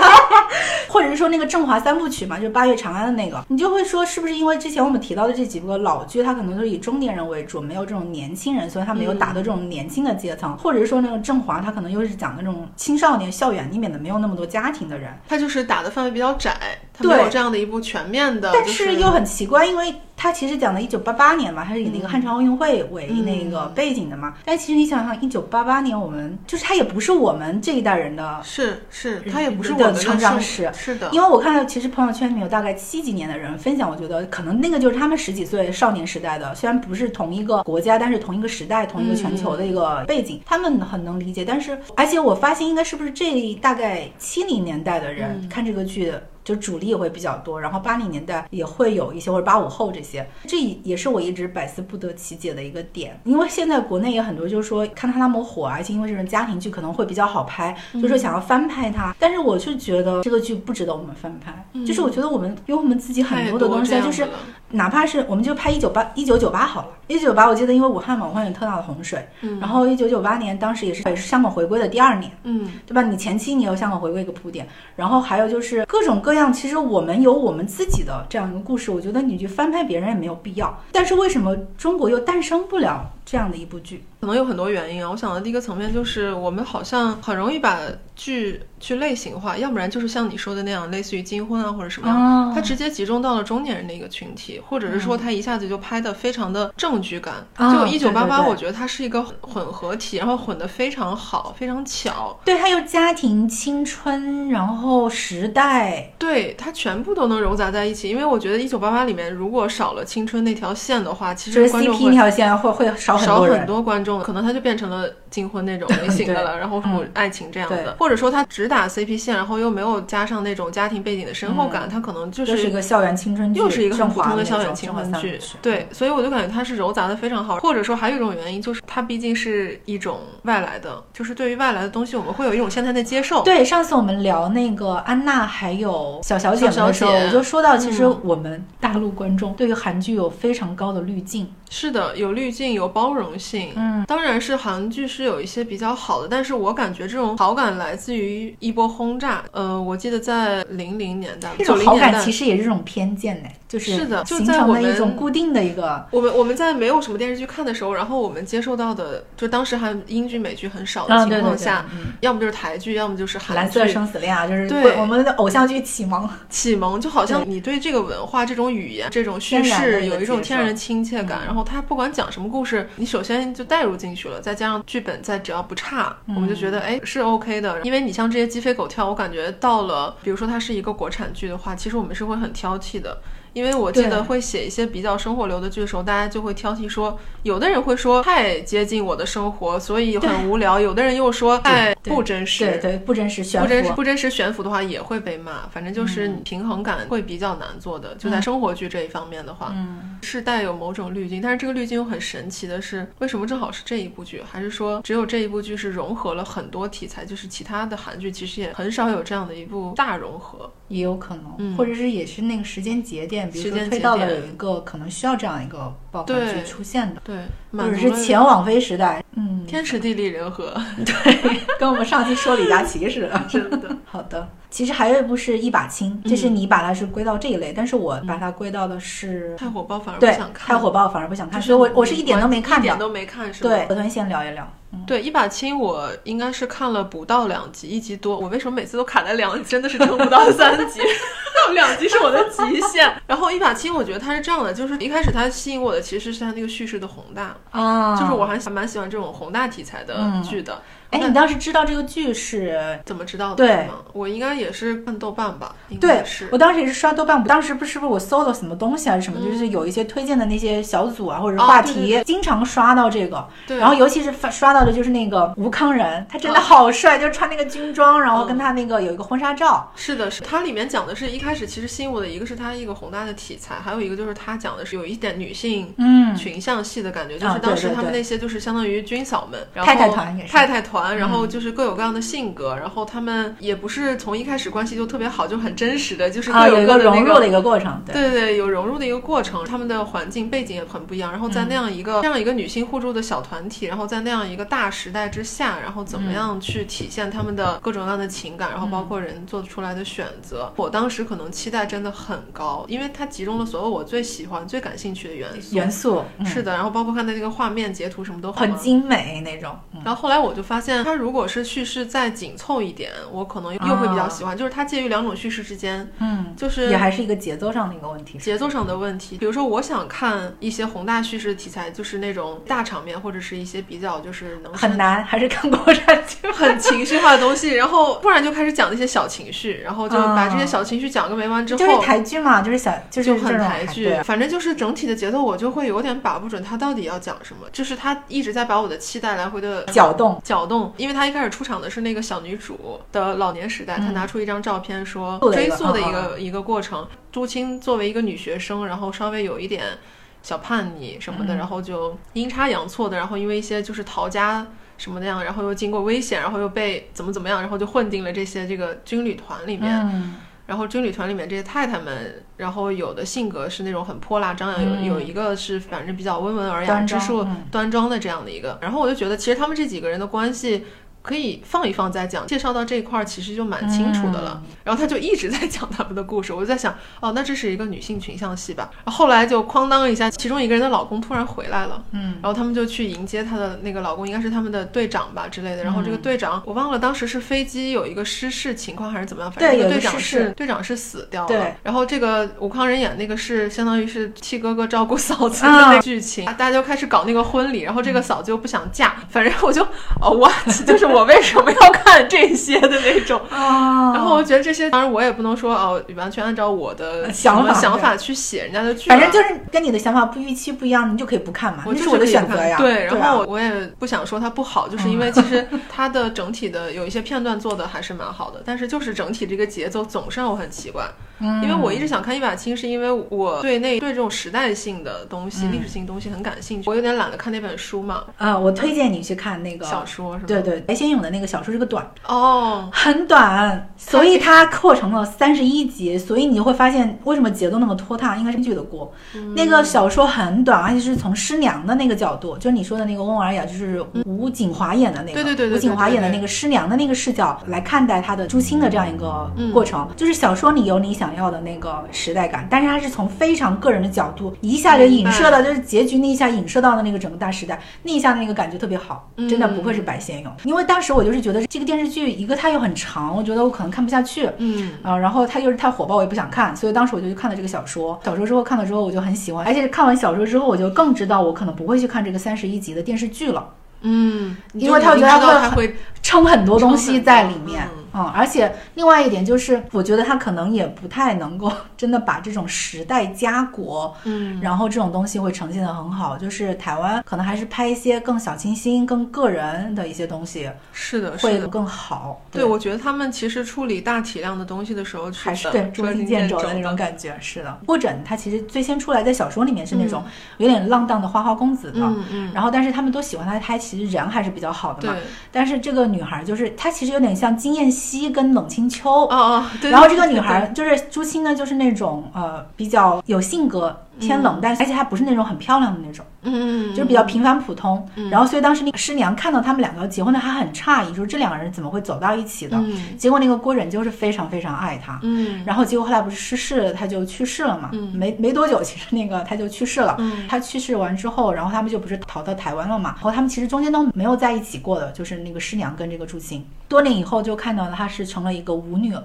或者是说那个振华三部曲嘛，就是《八月长安》的那个，你就会说，是不是因为之前我们提到的这几个老剧，它可能都是以中年人为主，没有这种年轻人，所以它没有打到这种年轻的阶层，或者是说那个振华，它可能又是讲那种青少年校园里面的，没有那么多家庭的人，它就是打的范围比较窄，它没有这样。的一部全面的，但是又很奇怪，因为。他其实讲的1988年嘛，他是以那个汉城奥运会为那个背景的嘛。但其实你想想，1988年我们就是他也不是我们这一代人的，是是，他也不是我的成长史，是的。因为我看到其实朋友圈里面有大概七几年的人分享，我觉得可能那个就是他们十几岁少年时代的，虽然不是同一个国家，但是同一个时代、同一个全球的一个背景，他们很能理解。但是而且我发现，应该是不是这大概七零年代的人看这个剧。就主力也会比较多，然后八零年代也会有一些，或者八五后这些，这也是我一直百思不得其解的一个点。因为现在国内也很多，就是说看他那么火，而且因为这种家庭剧可能会比较好拍，就是想要翻拍它。但是我是觉得这个剧不值得我们翻拍，就是我觉得我们有我们自己很多的东西，就是哪怕是我们就拍一九八一九九八好了，一九九八我记得因为武汉嘛，武汉有特大的洪水，然后一九九八年当时也是也是香港回归的第二年，嗯，对吧？你前期你有香港回归一个铺垫，然后还有就是各种各。这样其实我们有我们自己的这样一个故事，我觉得你去翻拍别人也没有必要。但是为什么中国又诞生不了这样的一部剧？可能有很多原因啊。我想的第一个层面就是我们好像很容易把剧去类型化，要不然就是像你说的那样，类似于金婚啊或者什么样，它直接集中到了中年人的一个群体，或者是说它一下子就拍的非常的正剧感。就一九八八，我觉得它是一个混合体，然后混得非常好，非常巧。对，它有家庭、青春，然后时代。对它全部都能糅杂在一起，因为我觉得一九八八里面如果少了青春那条线的话，其实 CP 那条线会会少少很多观众，可能他就变成了金婚那种 类型的了，然后爱情这样的，或者说他只打 CP 线，然后又没有加上那种家庭背景的深厚感，他可能就是一个校园青春剧，又是一个很普通的校园青春剧。对，所以我就感觉他是糅杂的非常好，或者说还有一种原因就是他毕竟是一种外来的，就是对于外来的东西我们会有一种现在的接受。对，上次我们聊那个安娜还有。小小姐的时候，我就说到，其实我们大陆观众对于韩剧有非常高的滤镜。是的，有滤镜，有包容性。嗯，当然是韩剧是有一些比较好的，但是我感觉这种好感来自于一波轰炸。呃，我记得在零零年代，这种好感其实也是这种偏见呢，就是是的，形成了一种固定的一个。我们我们在没有什么电视剧看的时候，然后我们接受到的，就当时还英剧美剧很少的情况下，要么就是台剧，要么就是韩剧。蓝色生死恋啊，就是对我们的偶像剧启蒙。启蒙就好像你对这个文化、这种语言、这种叙事有一种天然的亲切感，然后。他不管讲什么故事，你首先就带入进去了，再加上剧本，再只要不差，我们就觉得哎是 OK 的。因为你像这些鸡飞狗跳，我感觉到了，比如说它是一个国产剧的话，其实我们是会很挑剔的。因为我记得会写一些比较生活流的剧的时候，大家就会挑剔说，有的人会说太接近我的生活，所以很无聊；有的人又说太不真实，对对，不真实悬浮，不真实不真实悬浮的话也会被骂。反正就是平衡感会比较难做的，就在生活剧这一方面的话，嗯是带有某种滤镜。但是这个滤镜又很神奇的是，为什么正好是这一部剧？还是说只有这一部剧是融合了很多题材？就是其他的韩剧其实也很少有这样的一部大融合。也有可能，或者是也是那个时间节点，比如说推到了有一个可能需要这样一个爆发剧出现的，对，或者是前网飞时代，嗯，天时地利人和，对，跟我们上期说李佳琦似的，真的。好的，其实还有一部是一把青，就是你把它是归到这一类，但是我把它归到的是太火爆，反而不想看，太火爆反而不想看，所以我我是一点都没看，一点都没看，是吧？对，我们先聊一聊。对一把青，我应该是看了不到两集，一集多。我为什么每次都卡在两集？真的是撑不到三集，两集是我的极限。然后一把青，我觉得它是这样的，就是一开始它吸引我的其实是它那个叙事的宏大。啊，就是我还蛮喜欢这种宏大题材的剧的。哎，你当时知道这个剧是怎么知道的？对，我应该也是看豆瓣吧。对，是我当时也是刷豆瓣。当时不是不是我搜了什么东西还是什么，就是有一些推荐的那些小组啊，或者话题，经常刷到这个。对。然后尤其是刷刷到的就是那个吴康仁，他真的好帅，就穿那个军装，然后跟他那个有一个婚纱照。是的，是。它里面讲的是一开始其实吸引我的一个是他一个宏大的题材，还有一个就是他讲的是有一点女性嗯群像戏的感觉，就是当时他们那些就是相当于军嫂们，然后太太团也是太太团，然后就是各。有各样的性格，然后他们也不是从一开始关系就特别好，就很真实的，就是各有一个融入的一个过程。对对对，有融入的一个过程。他们的环境背景也很不一样，然后在那样一个这样一个女性互助的小团体，然后在那样一个大时代之下，然后怎么样去体现他们的各种各样的情感，然后包括人做出来的选择。我当时可能期待真的很高，因为它集中了所有我最喜欢、最感兴趣的元素。元素是的，然后包括看的那个画面、截图什么都很精美那种。然后后来我就发现，它如果是叙事再紧。凑一点，我可能又会比较喜欢，就是它介于两种叙事之间，嗯，就是也还是一个节奏上的一个问题，节奏上的问题。比如说，我想看一些宏大叙事题材，就是那种大场面，或者是一些比较就是能很难，还是看国产剧，很情绪化的东西，然后突然就开始讲那些小情绪，然后就把这些小情绪讲个没完之后，就是台剧嘛，就是小就是很台剧，反正就是整体的节奏我就会有点把不准他到底要讲什么，就是他一直在把我的期待来回的搅动搅动，因为他一开始出场的是那个小女主的。老年时代，他拿出一张照片说追溯的一个一个过程。朱青作为一个女学生，然后稍微有一点小叛逆什么的，然后就阴差阳错的，然后因为一些就是逃家什么那样，然后又经过危险，然后又被怎么怎么样，然后就混进了这些这个军旅团里面。然后军旅团里面这些太太们，然后有的性格是那种很泼辣张扬，有有一个是反正比较温文尔雅、知书端庄的这样的一个。然后我就觉得，其实他们这几个人的关系。可以放一放再讲，介绍到这一块儿其实就蛮清楚的了。然后他就一直在讲他们的故事，我就在想，哦，那这是一个女性群像戏吧？后来就哐当一下，其中一个人的老公突然回来了，嗯，然后他们就去迎接他的那个老公，应该是他们的队长吧之类的。然后这个队长我忘了当时是飞机有一个失事情况还是怎么样，反正这个队长是队长是死掉了。对，然后这个吴康仁演那个是相当于是替哥哥照顾嫂子的那剧情，大家就开始搞那个婚礼，然后这个嫂子又不想嫁，反正我就哦，我 就是我为什么要。看这些的那种，然后我觉得这些，当然我也不能说哦，完全按照我的想法想法去写人家的剧，反正就是跟你的想法不预期不一样，你就可以不看嘛，这是我的选择呀。对，然后我也不想说它不好，就是因为其实它的整体的有一些片段做的还是蛮好的，但是就是整体这个节奏总是让我很奇怪。因为我一直想看一把青，是因为我对那对这种时代性的东西、历史性东西很感兴趣。我有点懒得看那本书嘛。啊，我推荐你去看那个小说，是吧？对对，白先勇的那个小说是个短哦，很短，所以它扩成了三十一集，所以你就会发现为什么节奏那么拖沓，应该是剧的锅。那个小说很短，而且是从师娘的那个角度，就是你说的那个温文尔雅，就是吴景华演的那个，对对对对，吴景华演的那个师娘的那个视角来看待他的朱青的这样一个过程，就是小说里有你想。想要的那个时代感，但是他是从非常个人的角度，一下就影射到，就是结局那一下影射到的那个整个大时代，那一下的那个感觉特别好，真的不愧是白先勇。因为当时我就是觉得这个电视剧，一个它又很长，我觉得我可能看不下去，嗯啊，然后它又是太火爆，我也不想看，所以当时我就去看了这个小说。小说之后看了之后，我就很喜欢，而且看完小说之后，我就更知道我可能不会去看这个三十一集的电视剧了，嗯，因为他觉得他会撑很多东西在里面。嗯，而且另外一点就是，我觉得他可能也不太能够 真的把这种时代家国，嗯，然后这种东西会呈现的很好。就是台湾可能还是拍一些更小清新、更个人的一些东西，是的，会更好。对，我觉得他们其实处理大体量的东西的时候，还是对捉襟见肘的那种感觉。是的，郭枕他其实最先出来在小说里面是那种有点浪荡的花花公子的，嗯嗯，然后但是他们都喜欢他，他其实人还是比较好的嘛。对，但是这个女孩就是她其实有点像金燕西。跟冷清秋，哦哦，然后这个女孩就是朱青呢，就是那种呃比较有性格。偏冷淡，而且还不是那种很漂亮的那种，嗯嗯就是比较平凡普通。然后，所以当时那个师娘看到他们两个结婚的，还很诧异，就是这两个人怎么会走到一起的？结果那个郭忍就是非常非常爱他，嗯。然后结果后来不是失事，他就去世了嘛，没没多久，其实那个他就去世了。他去世完之后，然后他们就不是逃到台湾了嘛？然后他们其实中间都没有在一起过的，就是那个师娘跟这个朱清，多年以后就看到了，她是成了一个舞女了。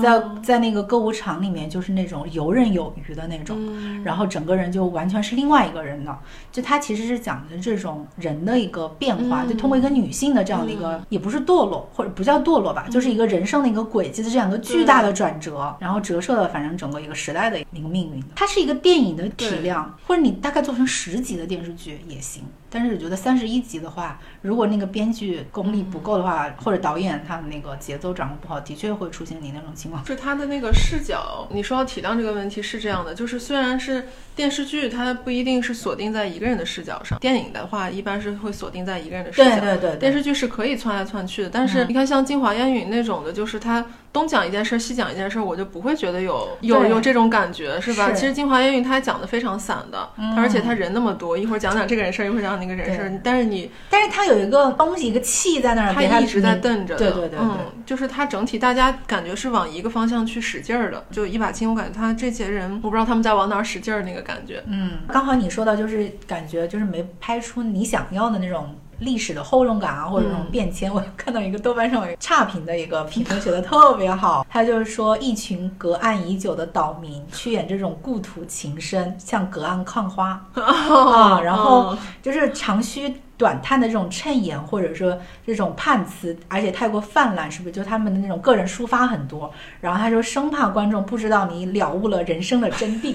在在那个歌舞场里面就是那种游刃有余的那种，然后整个人就完全是另外一个人的。就他其实是讲的这种人的一个变化，就通过一个女性的这样的一个，也不是堕落或者不叫堕落吧，就是一个人生的一个轨迹的这样一个巨大的转折，然后折射了反正整个一个时代的一个命运。它是一个电影的体量，或者你大概做成十集的电视剧也行。但是我觉得三十一集的话，如果那个编剧功力不够的话，或者导演他的那个节奏掌握不好，的确会出现你那种情况。是他的那个视角，你说到体谅这个问题是这样的，就是虽然是电视剧，它不一定是锁定在一个人的视角上，电影的话一般是会锁定在一个人的视角。对对对。电视剧是可以窜来窜去的，但是你看像《京华烟雨》那种的，就是他东讲一件事，西讲一件事，我就不会觉得有有有这种感觉，是吧？其实《金华烟云》它讲的非常散的，而且他人那么多，一会儿讲讲这个人事儿，一会儿讲讲那个人事儿，但是。你，但是他有一个东西，一个气在那儿，他一直在瞪着。对对对，嗯，就是他整体大家感觉是往一个方向去使劲儿的，就一把劲，我感觉他这些人，我不知道他们在往哪儿使劲儿那个感觉。嗯，刚好你说到就是感觉就是没拍出你想要的那种历史的厚重感啊，或者这种变迁。我看到一个豆瓣上有差评的一个评论写的特别好，他就是说一群隔岸已久的岛民去演这种故土情深，像隔岸看花 啊，然后就是长须。短叹的这种衬言，或者说这种判词，而且太过泛滥，是不是？就他们的那种个人抒发很多，然后他说生怕观众不知道你了悟了人生的真谛，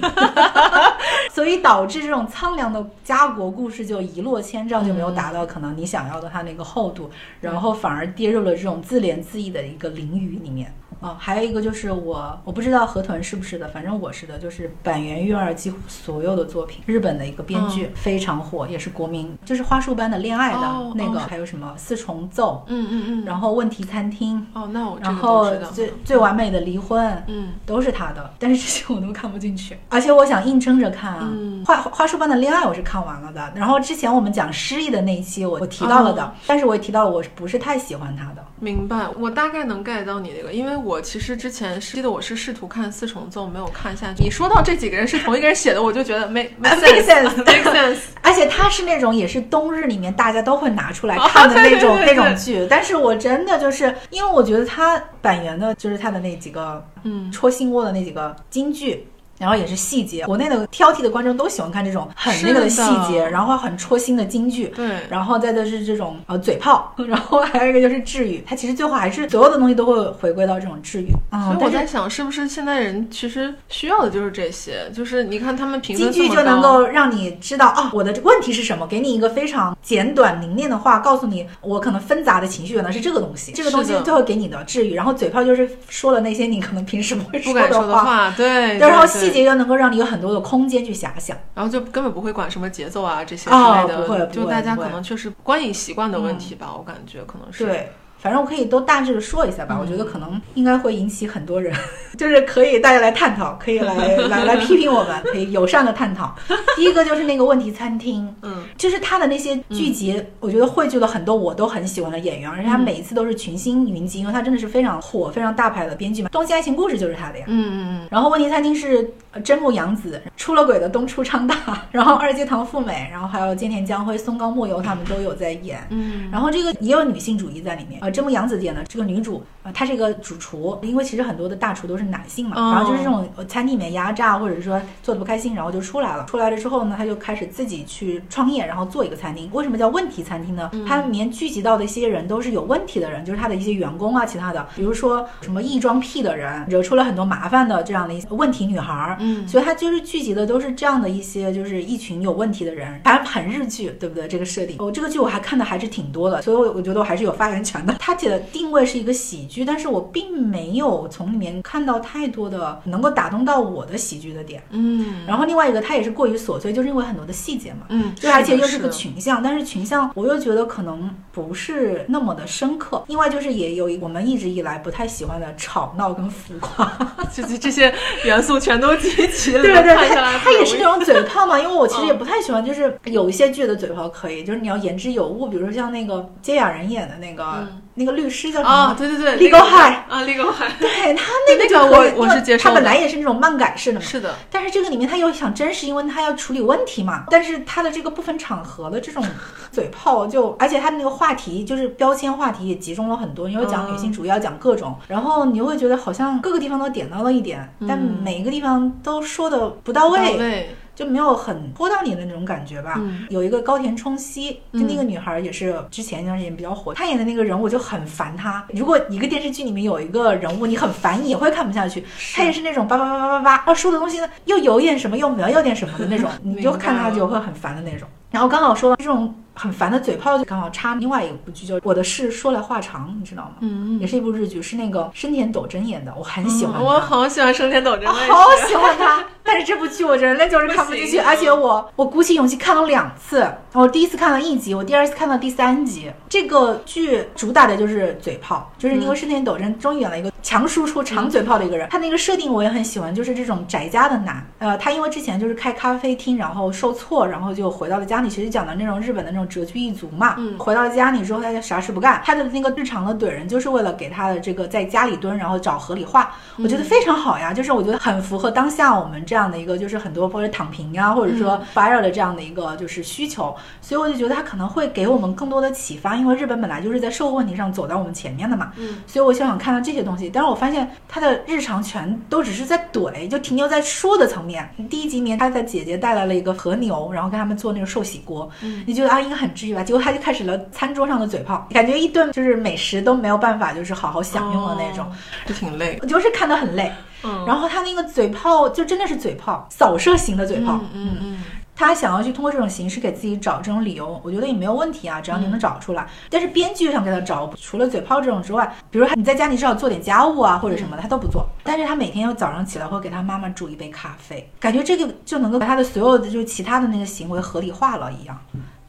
所以导致这种苍凉的家国故事就一落千丈，就没有达到可能你想要的它那个厚度，然后反而跌入了这种自怜自艾的一个囹圄里面。哦，还有一个就是我，我不知道河豚是不是的，反正我是的，就是板垣育二几乎所有的作品，日本的一个编剧非常火，也是国民，就是花束般的恋爱的那个，还有什么四重奏，嗯嗯嗯，然后问题餐厅，哦，那我然后最最完美的离婚，嗯，都是他的，但是这些我都看不进去，而且我想硬撑着看啊，花花束般的恋爱我是看完了的，然后之前我们讲失忆的那一期我我提到了的，但是我也提到了我不是太喜欢他的，明白，我大概能 get 到你那个，因为我。我其实之前记得我是试图看四重奏，没有看下去。你说到这几个人是同一个人写的，我就觉得没 make sense，make sense。而且他是那种也是冬日里面大家都会拿出来看的那种那种剧。但是我真的就是因为我觉得他板垣的就是他的那几个嗯戳心窝的那几个京剧。然后也是细节，国内的挑剔的观众都喜欢看这种很那个的细节，然后很戳心的京剧。对，然后再就是这种呃嘴炮，然后还有一个就是治愈，它其实最后还是所有的东西都会回归到这种治愈。所以我在想，是不是现在人其实需要的就是这些？就是你看他们评论就能够让你知道啊，我的问题是什么？给你一个非常简短凝练的话，告诉你我可能纷杂的情绪原来是这个东西，这个东西最后给你的治愈。然后嘴炮就是说了那些你可能平时不会说的话，对，然后细。细节又能够让你有很多的空间去遐想，然后就根本不会管什么节奏啊这些之类的，不会，就大家可能确实观影习惯的问题吧，我感觉可能是。对。反正我可以都大致的说一下吧，我觉得可能应该会引起很多人，就是可以大家来探讨，可以来 来来批评我们，可以友善的探讨。第一个就是那个问题餐厅，嗯，就是他的那些剧集，我觉得汇聚了很多我都很喜欢的演员，而且他每一次都是群星云集，因为他真的是非常火、非常大牌的编剧嘛。东京爱情故事就是他的呀，嗯嗯嗯。然后问题餐厅是真木阳子，出了轨的东出昌大，然后二阶堂富美，然后还有菅田将晖、松冈莫由他们都有在演，嗯。然后这个也有女性主义在里面。呃，真木阳子演的这个女主啊，她是一个主厨，因为其实很多的大厨都是男性嘛，然后就是这种餐厅里面压榨或者是说做的不开心，然后就出来了。出来了之后呢，她就开始自己去创业，然后做一个餐厅。为什么叫问题餐厅呢？它里面聚集到的一些人都是有问题的人，就是他的一些员工啊，其他的，比如说什么异装癖的人，惹出了很多麻烦的这样的一些问题女孩儿。嗯，所以它就是聚集的都是这样的一些，就是一群有问题的人，反正很日剧，对不对？这个设定，我这个剧我还看的还是挺多的，所以我我觉得我还是有发言权的。它写的。定位是一个喜剧，但是我并没有从里面看到太多的能够打动到我的喜剧的点。嗯，然后另外一个，它也是过于琐碎，就是因为很多的细节嘛。嗯，对，而且又是个群像，但是群像我又觉得可能不是那么的深刻。另外就是也有我们一直以来不太喜欢的吵闹跟浮夸，就是这些元素全都对对对，它它也是那种嘴炮嘛，因为我其实也不太喜欢，就是有一些剧的嘴炮可以，就是你要言之有物，比如说像那个接雅人演的那个。那个律师叫什么？啊，对对对，Legal High 啊，Legal High，对他 那个就我我是接受他本来也是那种漫改式的嘛，是的。但是这个里面他又想真实，因为他要处理问题嘛。但是他的这个不分场合的这种嘴炮，就而且他的那个话题就是标签话题也集中了很多，因为讲女性主义，要讲各种，然后你就会觉得好像各个地方都点到了一点，但每一个地方都说的不到位。就没有很戳到你的那种感觉吧。有一个高田充希，就那个女孩也是之前一段时间比较火，她演的那个人物就很烦她。如果一个电视剧里面有一个人物你很烦，你也会看不下去。她也是那种叭叭叭叭叭叭，要说的东西呢又有点什么又没有点什么的那种，你就看她就会很烦的那种。然后刚好说到这种。很烦的嘴炮就刚好插另外一部剧，就《我的事说来话长》，你知道吗？嗯也是一部日剧，是那个深田斗真演的，我很喜欢。我好喜欢深田斗真，我好喜欢他。但是这部剧我真的就是看不进去，而且我我鼓起勇气看了两次。我第一次看了一集，我第二次看到第三集。这个剧主打的就是嘴炮，就是因为深田斗真终于演了一个强输出长嘴炮的一个人。他那个设定我也很喜欢，就是这种宅家的男。呃，他因为之前就是开咖啡厅，然后受挫，然后就回到了家里。其实讲的那种日本的那种谪居一族嘛。嗯，回到家里之后，他就啥事不干。他的那个日常的怼人，就是为了给他的这个在家里蹲，然后找合理化。我觉得非常好呀，就是我觉得很符合当下我们这样的一个，就是很多或者躺平呀，或者说 fire 的这样的一个就是需求。所以我就觉得他可能会给我们更多的启发，因为日本本来就是在社会问题上走到我们前面的嘛。嗯，所以我就想看到这些东西。但是我发现他的日常全都只是在怼，就停留在说的层面。第一集里面，他的姐姐带来了一个和牛，然后跟他们做那个寿喜锅。嗯，你觉得啊应该很治愈吧？结果他就开始了。餐桌上的嘴炮，感觉一顿就是美食都没有办法，就是好好享用的那种，就挺累。我就是看得很累。嗯，然后他那个嘴炮就真的是嘴炮，扫射型的嘴炮。嗯嗯，他想要去通过这种形式给自己找这种理由，我觉得也没有问题啊，只要你能找出来。但是编剧想给他找，除了嘴炮这种之外，比如你在家里至少做点家务啊或者什么的，他都不做。但是他每天要早上起来会给他妈妈煮一杯咖啡，感觉这个就能够把他的所有的就是其他的那个行为合理化了一样。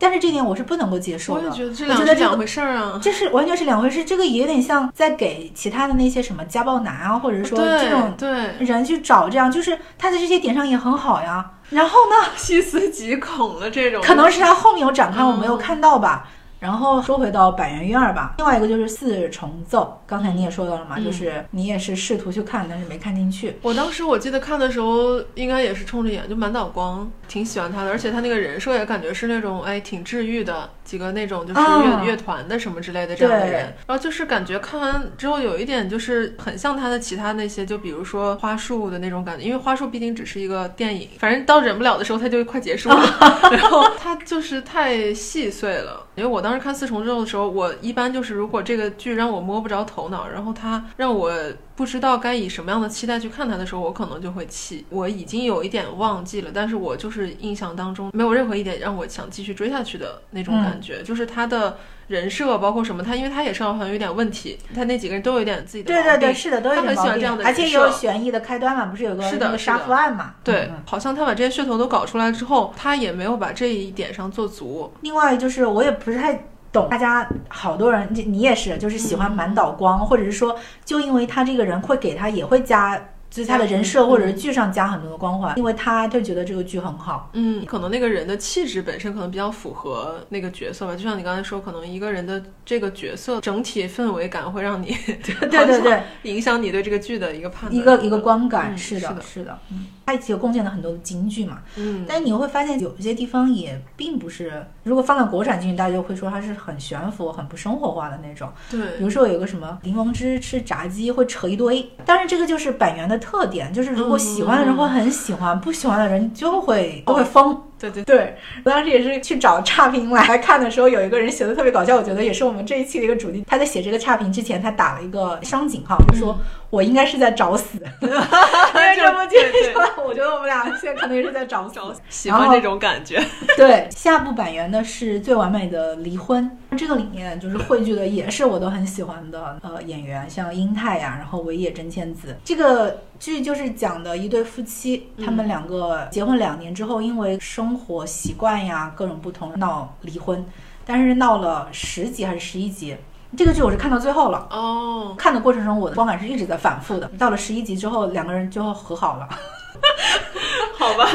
但是这点我是不能够接受的，我也觉得这两回事儿啊，这是完全是两回事。这个也有点像在给其他的那些什么家暴男啊，或者说这种人去找这样，就是他在这些点上也很好呀。然后呢，细思极恐了这种，可能是他后面有展开，我没有看到吧。然后说回到百元院儿吧，另外一个就是四重奏，刚才你也说到了嘛，就是你也是试图去看，但是没看进去。我当时我记得看的时候，应该也是冲着眼，就满脑光挺喜欢他的，而且他那个人设也感觉是那种哎挺治愈的，几个那种就是乐乐团的什么之类的这样的人。然后就是感觉看完之后有一点就是很像他的其他那些，就比如说花束的那种感觉，因为花束毕竟只是一个电影，反正到忍不了的时候他就快结束了，然后他就是太细碎了，因为我当。时看四重奏的时候，我一般就是如果这个剧让我摸不着头脑，然后它让我。不知道该以什么样的期待去看它的时候，我可能就会气。我已经有一点忘记了，但是我就是印象当中没有任何一点让我想继续追下去的那种感觉。就是他的人设，包括什么，他因为他也是好像有点问题，他那几个人都有点自己的对对对，是的，都有点毛病。而且有悬疑的开端嘛，不是有个那个杀夫案嘛？对，好像他把这些噱头都搞出来之后，他也没有把这一点上做足。另外就是我也不是太。懂，大家好多人，你也是，就是喜欢满岛光，或者是说，就因为他这个人会给他也会加。就是他的人设或者是剧上加很多的光环，因为他就觉得这个剧很好。嗯，可能那个人的气质本身可能比较符合那个角色吧。就像你刚才说，可能一个人的这个角色整体氛围感会让你 对对对 影响你对这个剧的一个判断，一个一个观感。是的，是的，嗯，他其实贡献了很多的京剧嘛。嗯，但是你会发现有一些地方也并不是，如果放到国产京剧，大家就会说它是很悬浮、很不生活化的那种。对，比如说有个什么柠檬汁吃炸鸡会扯一堆，但是这个就是板垣的。特点就是，如果喜欢的人会很喜欢，不喜欢的人就会都会疯。对对对，我当时也是去找差评来看的时候，有一个人写的特别搞笑，我觉得也是我们这一期的一个主题。他在写这个差评之前，他打了一个双井号，就说我应该是在找死。因为这部剧，我觉得我们俩现在可能也是在找死，喜欢这种感觉。对，下部板垣的是最完美的离婚，这个里面就是汇聚的也是我都很喜欢的呃演员，像英泰呀，然后尾野真千子。这个剧就是讲的一对夫妻，他们两个结婚两年之后，因为生生活习惯呀，各种不同闹离婚，但是闹了十集还是十一集？这个剧我是看到最后了哦。看的过程中，我的观感是一直在反复的。到了十一集之后，两个人就和好了。好吧，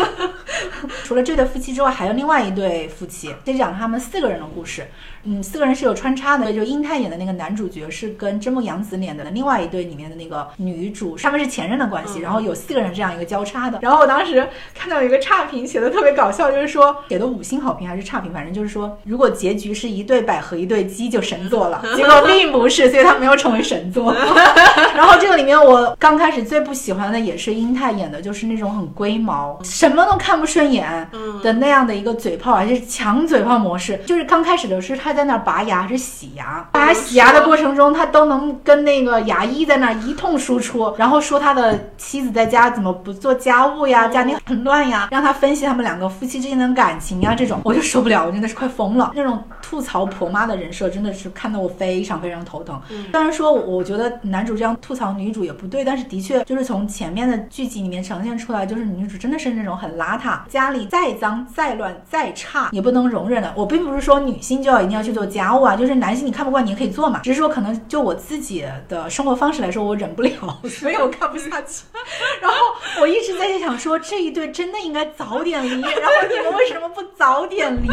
除了这对夫妻之外，还有另外一对夫妻，这讲他们四个人的故事。嗯，四个人是有穿插的，就英泰演的那个男主角是跟真木阳子演的另外一对里面的那个女主，他们是前任的关系，然后有四个人这样一个交叉的。然后我当时看到有一个差评写的特别搞笑，就是说给的五星好评还是差评，反正就是说如果结局是一对百合一对鸡就神作了，结果并不是，所以他没有成为神作。然后这个里面我刚开始最不喜欢的也是英泰演的，就是那种很龟毛，什么都看不顺眼的那样的一个嘴炮，而且是强嘴炮模式。就是刚开始的时候他。在那儿拔牙还是洗牙？拔洗牙的过程中，他都能跟那个牙医在那儿一通输出，然后说他的妻子在家怎么不做家务呀，家庭很乱呀，让他分析他们两个夫妻之间的感情呀，这种我就受不了，我真的是快疯了。那种吐槽婆妈的人设真的是看得我非常非常头疼。虽然说我觉得男主这样吐槽女主也不对，但是的确就是从前面的剧集里面呈现出来，就是女主真的是那种很邋遢，家里再脏再乱再差也不能容忍的。我并不是说女性就要一定要。去做家务啊，就是男性你看不惯你也可以做嘛，只是说可能就我自己的生活方式来说，我忍不了，所以我看不下去。然后我一直在想说，这一对真的应该早点离，然后你们为什么不早点离？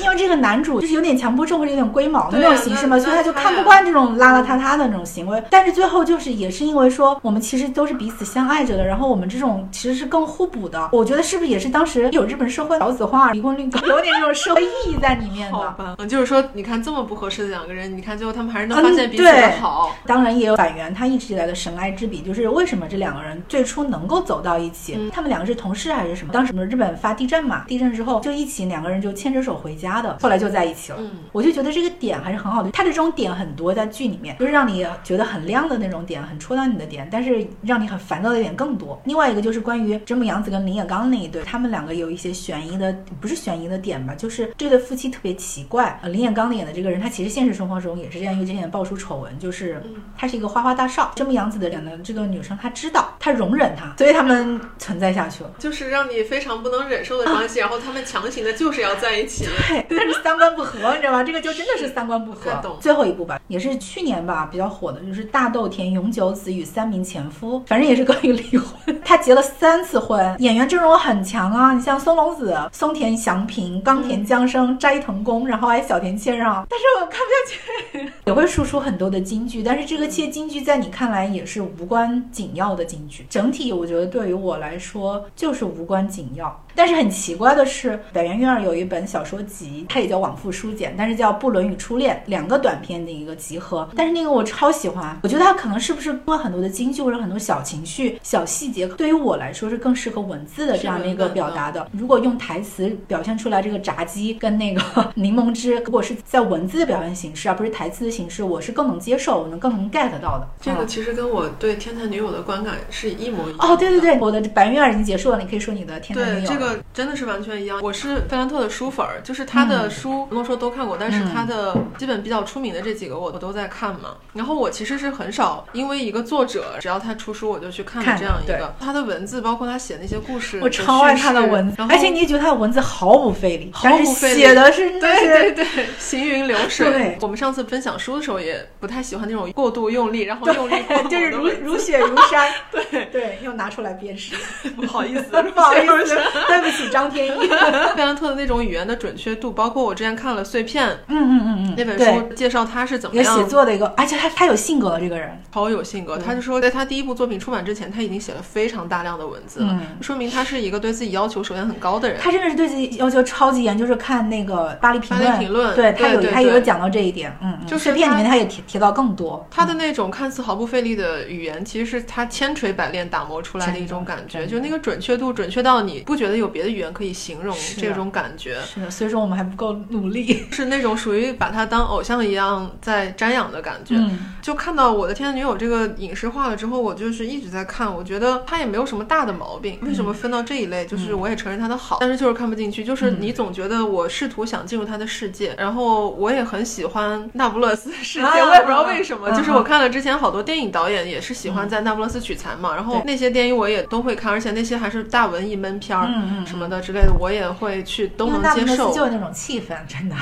因为这个男主就是有点强迫症或者有点龟毛的那种形式嘛，所以他就看不惯这种邋邋遢遢的那种行为。但是最后就是也是因为说我们其实都是彼此相爱着的，然后我们这种其实是更互补的。我觉得是不是也是当时有日本社会少子化、离婚率高，有点这种社会意义在里面的？嗯，就是说。你看这么不合适的两个人，你看最后他们还是能发现彼此的好。当然也有板垣他一直以来的神来之笔，就是为什么这两个人最初能够走到一起？他们两个是同事还是什么？当时日本发地震嘛，地震之后就一起两个人就牵着手回家的，后来就在一起了。我就觉得这个点还是很好的，他的这种点很多在剧里面，就是让你觉得很亮的那种点，很戳到你的点，但是让你很烦躁的点更多。另外一个就是关于真木阳子跟林野刚那一对，他们两个有一些悬疑的，不是悬疑的点吧？就是这对夫妻特别奇怪，呃，林野刚。演的这个人，他其实现实生活中也是这样一个之前爆出丑闻，就是他是一个花花大少。真木阳子的演的这个女生，她知道，她容忍他，所以他们存在下去了。就是让你非常不能忍受的关系，然后他们强行的就是要在一起。对，但是三观不合，你知道吗？这个就真的是三观不合。懂。最后一部吧，也是去年吧比较火的，就是大豆田永久子与三名前夫，反正也是关于离婚。他结了三次婚，演员阵容很强啊，你像松隆子、松田翔平、冈田将生、斋藤工，然后还有小田切。但是我看不下去，也会输出很多的金句，但是这个切金句在你看来也是无关紧要的金句。整体我觉得对于我来说就是无关紧要。但是很奇怪的是，百元院儿有一本小说集，它也叫《往复书简》，但是叫《不伦与初恋》，两个短篇的一个集合。但是那个我超喜欢，我觉得它可能是不是多很多的京剧或者很多小情绪、小细节，对于我来说是更适合文字的这样的一个表达的。如果用台词表现出来这个炸鸡跟那个 柠檬汁，如果是在文字的表现形式而不是台词的形式，我是更能接受，我能更能 get 到的。这个其实跟我对《天才女友》的观感是一模一样。哦，对对对，我的百元院儿已经结束了，你可以说你的《天才女友》。这个真的是完全一样。我是费兰特的书粉儿，就是他的书不能说都看过，但是他的基本比较出名的这几个我我都在看嘛。然后我其实是很少因为一个作者，只要他出书我就去看这样一个。他的文字包括他写那些故事，我超爱他的文字，而且你也觉得他的文字毫不费力，毫不费力，写的是对对对，行云流水。对，我们上次分享书的时候也不太喜欢那种过度用力，然后用力 就是如如雪如山。对对，又拿出来鞭尸，不好意思，不好意思，对不起张天翼。贝兰特的那种语言的准确度，包括我之前看了《碎片》，嗯嗯嗯嗯，那本书介绍他是怎么样写作的一个，而且他他有性格的这个人，超有性格。他就说，在他第一部作品出版之前，他已经写了非常大量的文字了，说明他是一个对自己要求首先很高的人。他真的是对自己要求超级严，就是看那个巴黎评论，评论，对他有他也有讲到这一点，嗯，就碎片里面他也提提到更多。他的那种看似毫不费力的语言，其实是他千锤百炼打磨出来的一种感觉，就那个准确度，准确到你不觉得有别的语言可以形容。这种感觉是的，所以说我们还不够努力，是那种属于把他当偶像一样在瞻仰的感觉。就看到我的天才女友这个影视化了之后，我就是一直在看，我觉得他也没有什么大的毛病。为什么分到这一类？就是我也承认他的好，但是就是看不进去。就是你总觉得我试图想进入他的世界，然后我也很喜欢那不勒斯世界，我也不知道为什么。就是我看了之前好多电影导演也是喜欢在那不勒斯取材嘛，然后那些电影我也都会看，而且那些还是大文艺闷片儿什么的之类的，我也。会去都能接受，就是那种气氛，真的。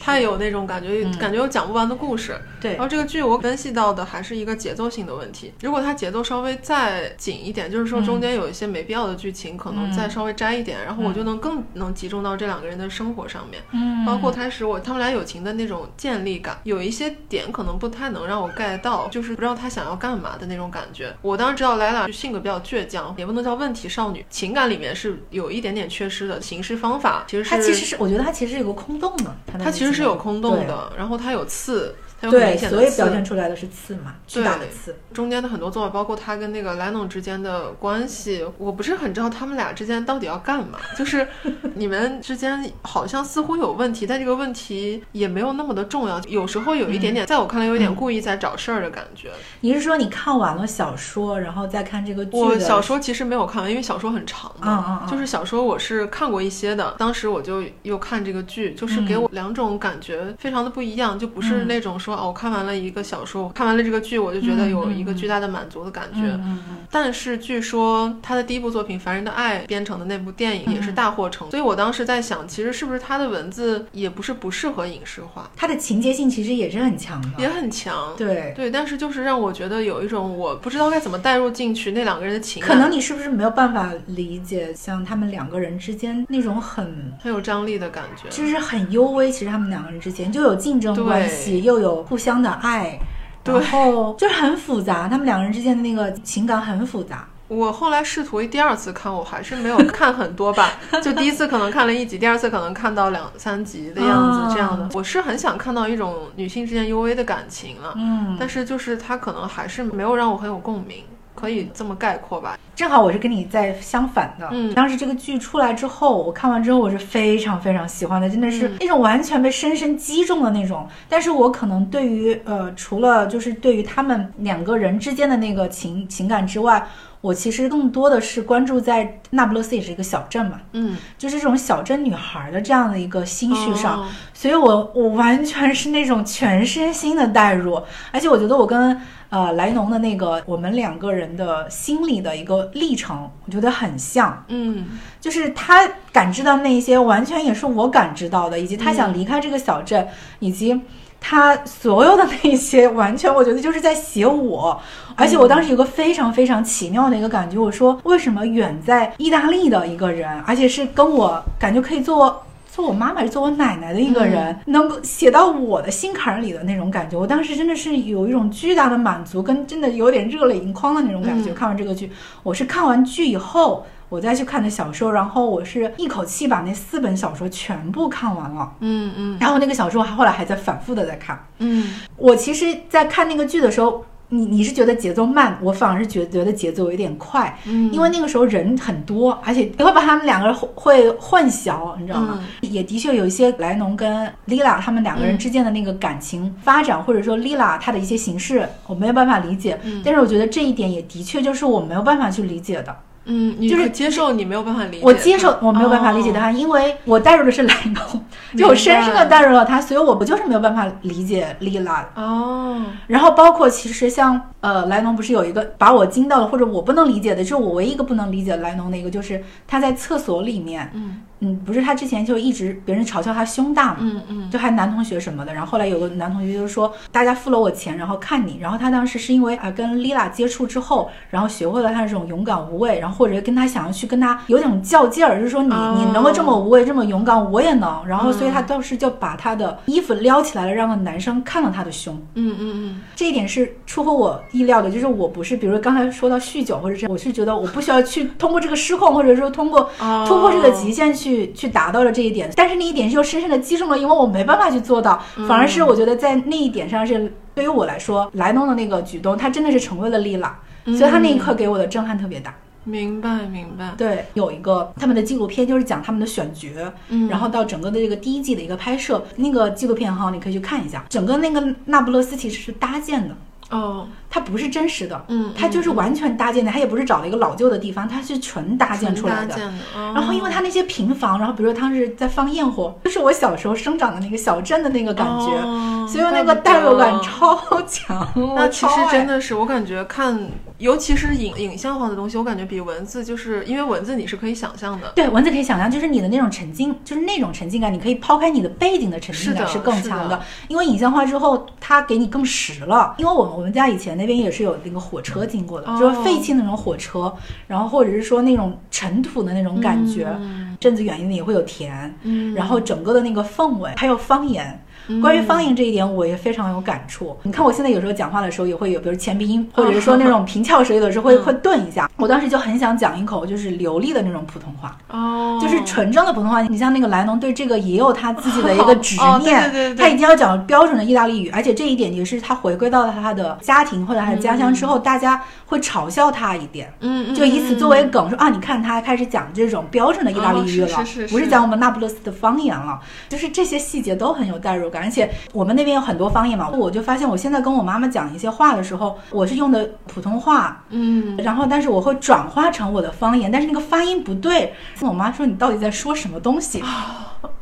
太有那种感觉，感觉有讲不完的故事。对，然后这个剧我分析到的还是一个节奏性的问题。如果它节奏稍微再紧一点，就是说中间有一些没必要的剧情，可能再稍微摘一点，然后我就能更能集中到这两个人的生活上面。嗯，包括开始我他们俩友情的那种建立感，有一些点可能不太能让我 get 到，就是不知道他想要干嘛的那种感觉。我当然知道莱拉性格比较倔强，也不能叫问题少女，情感里面是有一点点缺失的，行事方法其实是。他其实是，我觉得他其实是有个空洞的，他其实是有空洞的，然后它有刺。对，所以表现出来的是刺嘛，巨大的刺。中间的很多做法，包括他跟那个莱农之间的关系，我不是很知道他们俩之间到底要干嘛。就是 你们之间好像似乎有问题，但这个问题也没有那么的重要。有时候有一点点，在我看来，有点故意在找事儿的感觉。你是说你看完了小说，然后再看这个剧？我小说其实没有看完，因为小说很长嘛。嗯嗯。就是小说我是看过一些的，当时我就又看这个剧，就是给我两种感觉非常的不一样，就不是那种说。说哦，我看完了一个小说，看完了这个剧，我就觉得有一个巨大的满足的感觉。嗯嗯。但是据说他的第一部作品《凡人的爱》编成的那部电影也是大获成，所以我当时在想，其实是不是他的文字也不是不适合影视化？他的情节性其实也是很强的，也很强。对对，但是就是让我觉得有一种我不知道该怎么带入进去那两个人的情感。可能你是不是没有办法理解像他们两个人之间那种很很有张力的感觉，就是很幽微。其实他们两个人之间就有竞争关系，又有互相的爱。然后就是很复杂，他们两个人之间的那个情感很复杂。我后来试图第二次看，我还是没有看很多吧。就第一次可能看了一集，第二次可能看到两三集的样子，这样的。我是很想看到一种女性之间优微的感情了，嗯，但是就是它可能还是没有让我很有共鸣。可以这么概括吧，正好我是跟你在相反的。嗯，当时这个剧出来之后，我看完之后我是非常非常喜欢的，真的是那种完全被深深击中的那种。但是我可能对于呃，除了就是对于他们两个人之间的那个情情感之外，我其实更多的是关注在那不勒斯也是一个小镇嘛，嗯，就是这种小镇女孩的这样的一个心绪上，所以我我完全是那种全身心的代入，而且我觉得我跟。呃，莱农的那个我们两个人的心理的一个历程，我觉得很像，嗯，就是他感知到那些，完全也是我感知到的，以及他想离开这个小镇，以及他所有的那些，完全我觉得就是在写我。而且我当时有个非常非常奇妙的一个感觉，我说为什么远在意大利的一个人，而且是跟我感觉可以做。做我妈妈是做我奶奶的一个人，能够写到我的心坎里的那种感觉，我当时真的是有一种巨大的满足，跟真的有点热泪盈眶的那种感觉。看完这个剧，我是看完剧以后，我再去看的小说，然后我是一口气把那四本小说全部看完了。嗯嗯。然后那个小说还后来还在反复的在看。嗯。我其实，在看那个剧的时候。你你是觉得节奏慢，我反而是觉觉得节奏有点快，嗯，因为那个时候人很多，而且你会把他们两个人会混淆，你知道吗？也的确有一些莱农跟莉拉他们两个人之间的那个感情发展，或者说莉拉她的一些形式，我没有办法理解，但是我觉得这一点也的确就是我没有办法去理解的。嗯，就是接受你没有办法理解，我接受我没有办法理解他，因为我带入的是莱农，就我深深的带入了他，所以我不就是没有办法理解丽拉哦。然后包括其实像呃莱农不是有一个把我惊到了，或者我不能理解的，就是我唯一一个不能理解莱农的一个，就是他在厕所里面，嗯。嗯，不是他之前就一直别人嘲笑他胸大嘛，嗯嗯，就还男同学什么的，然后后来有个男同学就说，大家付了我钱，然后看你，然后他当时是因为啊跟丽拉接触之后，然后学会了他这种勇敢无畏，然后或者跟他想要去跟他有点较劲儿，就是说你你能够这么无畏这么勇敢，我也能，然后所以他当时就把他的衣服撩起来了，让男生看到他的胸，嗯嗯嗯，这一点是出乎我意料的，就是我不是，比如刚才说到酗酒或者这，我是觉得我不需要去通过这个失控，或者说通过突破这个极限去去去达到了。这一点，但是那一点又深深的击中了，因为我没办法去做到，反而是我觉得在那一点上是对于我来说，莱农的那个举动，他真的是成为了丽拉，所以他那一刻给我的震撼特别大。明白，明白。对，有一个他们的纪录片，就是讲他们的选角，嗯，然后到整个的这个第一季的一个拍摄，那个纪录片哈，你可以去看一下，整个那个那不勒斯其实是搭建的。哦，它不是真实的，嗯，它就是完全搭建的，它也不是找了一个老旧的地方，它是纯搭建出来的。然后因为它那些平房，然后比如说它是在放焰火，就是我小时候生长的那个小镇的那个感觉，所以那个代入感超强。那其实真的是我感觉看，尤其是影影像化的东西，我感觉比文字，就是因为文字你是可以想象的，对，文字可以想象，就是你的那种沉浸，就是那种沉浸感，你可以抛开你的背景的沉浸感是更强的，因为影像化之后，它给你更实了。因为我们我们家以前那边也是有那个火车经过的，就是废弃那种火车，然后或者是说那种尘土的那种感觉，镇子远一点也会有田，然后整个的那个氛围，还有方言。关于方言这一点，我也非常有感触。你看，我现在有时候讲话的时候也会有，比如前鼻音，或者是说那种平翘舌，有的时候会 会顿一下。我当时就很想讲一口就是流利的那种普通话，哦，就是纯正的普通话。你像那个莱农对这个也有他自己的一个 执念，他一定要讲标准的意大利语，而且这一点也是他回归到了他的家庭或者他的家乡之后，大家会嘲笑他一点，嗯，就以此作为梗，说啊，你看他开始讲这种标准的意大利语了，不是讲我们那不勒斯的方言了，就是这些细节都很有代入感。而且我们那边有很多方言嘛，我就发现我现在跟我妈妈讲一些话的时候，我是用的普通话，嗯，然后但是我会转化成我的方言，但是那个发音不对，我妈说你到底在说什么东西，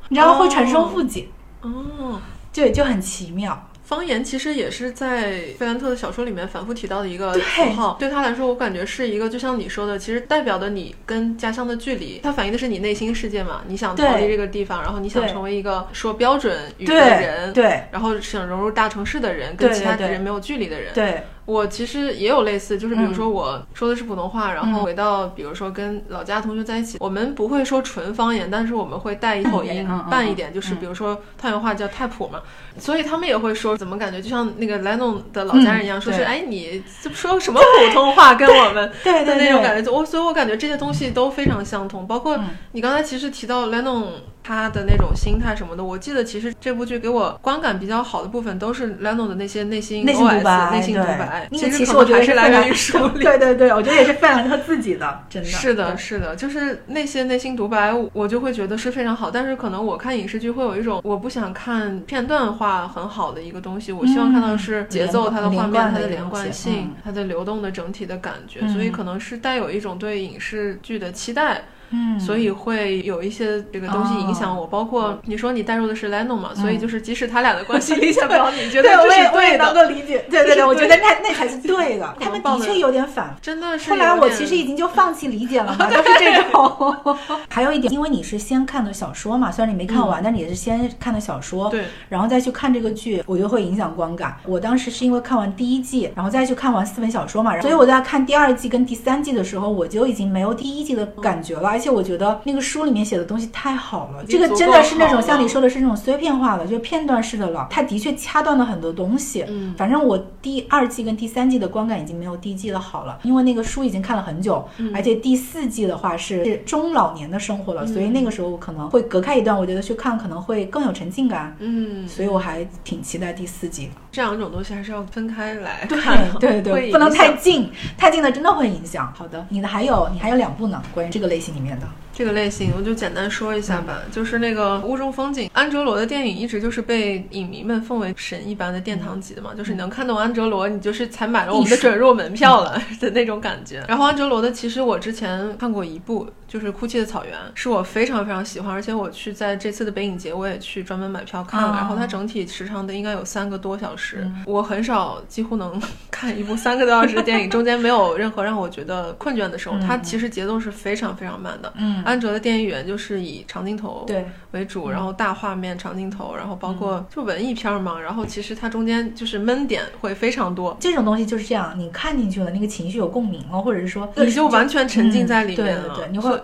你知道会产生误解，哦，对，就很奇妙。方言其实也是在费兰特的小说里面反复提到的一个符号，对他来说，我感觉是一个就像你说的，其实代表的你跟家乡的距离，它反映的是你内心世界嘛。你想逃离这个地方，然后你想成为一个说标准语的人，对，然后想融入大城市的人，跟其他的人没有距离的人，对。我其实也有类似，就是比如说我说的是普通话，然后回到比如说跟老家同学在一起，我们不会说纯方言，但是我们会带一口音，半一点，就是比如说太原话叫太普嘛，所以他们也会说，怎么感觉就像那个莱农的老家人一样，说是哎你这说什么普通话跟我们对的那种感觉，我所以我感觉这些东西都非常相通，包括你刚才其实提到莱农。他的那种心态什么的，我记得其实这部剧给我观感比较好的部分都是 Leno 的那些内心内心独白，内心独白。其实我觉得是来源于书里。对对对，我觉得也是费兰特自己的，真的是的，是的，就是那些内心独白，我就会觉得是非常好。但是可能我看影视剧会有一种，我不想看片段化很好的一个东西，我希望看到的是节奏、它的画面、它的连贯性、它的流动的整体的感觉，所以可能是带有一种对影视剧的期待。嗯，所以会有一些这个东西影响我，包括你说你带入的是 Leno 嘛，所以就是即使他俩的关系理解不了，你觉得 这是对的，能够理解。对对对，我觉得那那才是对的。他们的确有点反，真的是。后来我其实已经就放弃理解了嘛，都是这种。还有一点，因为你是先看的小说嘛，虽然你没看完，但你也是先看的小说，对，然后再去看这个剧，我就会影响观感。我当时是因为看完第一季，然后再去看完四本小说嘛，所以我在看第二季跟第三季的时候，我就已经没有第一季的感觉了，而且我觉得那。个书里面写的东西太好了，这个真的是那种像你说的是那种碎片化的，就片段式的了。它的确掐断了很多东西。嗯，反正我第二季跟第三季的观感已经没有第一季的好了，因为那个书已经看了很久，而且第四季的话是中老年的生活了，所以那个时候我可能会隔开一段，我觉得去看可能会更有沉浸感。嗯，所以我还挺期待第四季的。这两种东西还是要分开来看，对对，不能太近，太近的真的会影响。好的，你的还有你还有两部呢，关于这个类型里面的。这个类型我就简单说一下吧，就是那个雾中风景。安哲罗的电影一直就是被影迷们奉为神一般的殿堂级的嘛，就是你能看懂安哲罗，你就是才买了我们的准入门票了 的那种感觉。然后安哲罗的其实我之前看过一部，就是《哭泣的草原》，是我非常非常喜欢，而且我去在这次的北影节我也去专门买票看了。然后它整体时长的应该有三个多小时，我很少几乎能 看一部三个多小时的电影，中间没有任何让我觉得困倦的时候。它其实节奏是非常非常慢的，嗯。安哲的电影语言就是以长镜头对为主，然后大画面长镜头，然后包括就文艺片嘛，然后其实它中间就是闷点会非常多。这种东西就是这样，你看进去了，那个情绪有共鸣了，或者是说你就完全沉浸在里面了，对，你会。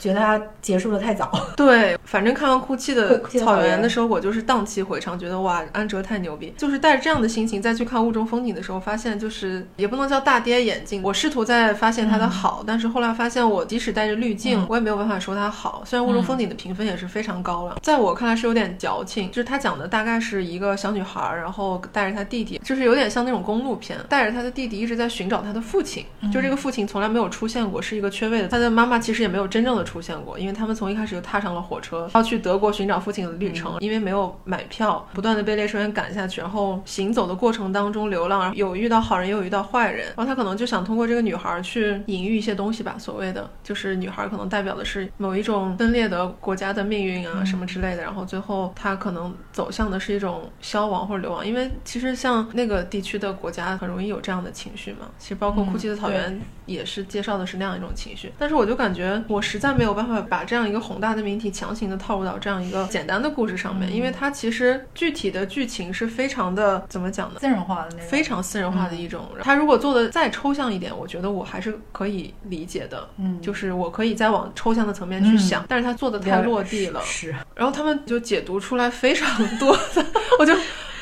觉得它结束的太早，对，反正看完《哭泣的 草原》的时候，我就是荡气回肠，觉得哇，安哲太牛逼。就是带着这样的心情再去看《雾中风景》的时候，发现就是也不能叫大跌眼镜。我试图在发现它的好，但是后来发现我即使带着滤镜，我也没有办法说它好。虽然《雾中风景》的评分也是非常高了，在我看来是有点矫情。就是他讲的大概是一个小女孩，然后带着她弟弟，就是有点像那种公路片，带着她的弟弟一直在寻找她的父亲。就这个父亲从来没有出现过，是一个缺位的。他的妈妈其实也没有真正的。出现过，因为他们从一开始就踏上了火车，要去德国寻找父亲的旅程，因为没有买票，不断的被列车员赶下去，然后行走的过程当中流浪，有遇到好人，也有遇到坏人，然后他可能就想通过这个女孩去隐喻一些东西吧，所谓的就是女孩可能代表的是某一种分裂的国家的命运啊什么之类的，然后最后他可能走向的是一种消亡或者流亡，因为其实像那个地区的国家很容易有这样的情绪嘛，其实包括哭泣的草原也是介绍的是那样一种情绪，但是我就感觉我实在没有办法把这样一个宏大的命题强行的套入到这样一个简单的故事上面，因为它其实具体的剧情是非常的怎么讲呢？私人化的那种，非常私人化的一种。它如果做的再抽象一点，我觉得我还是可以理解的。嗯，就是我可以再往抽象的层面去想，但是它做的太落地了。是，然后他们就解读出来非常多的，我就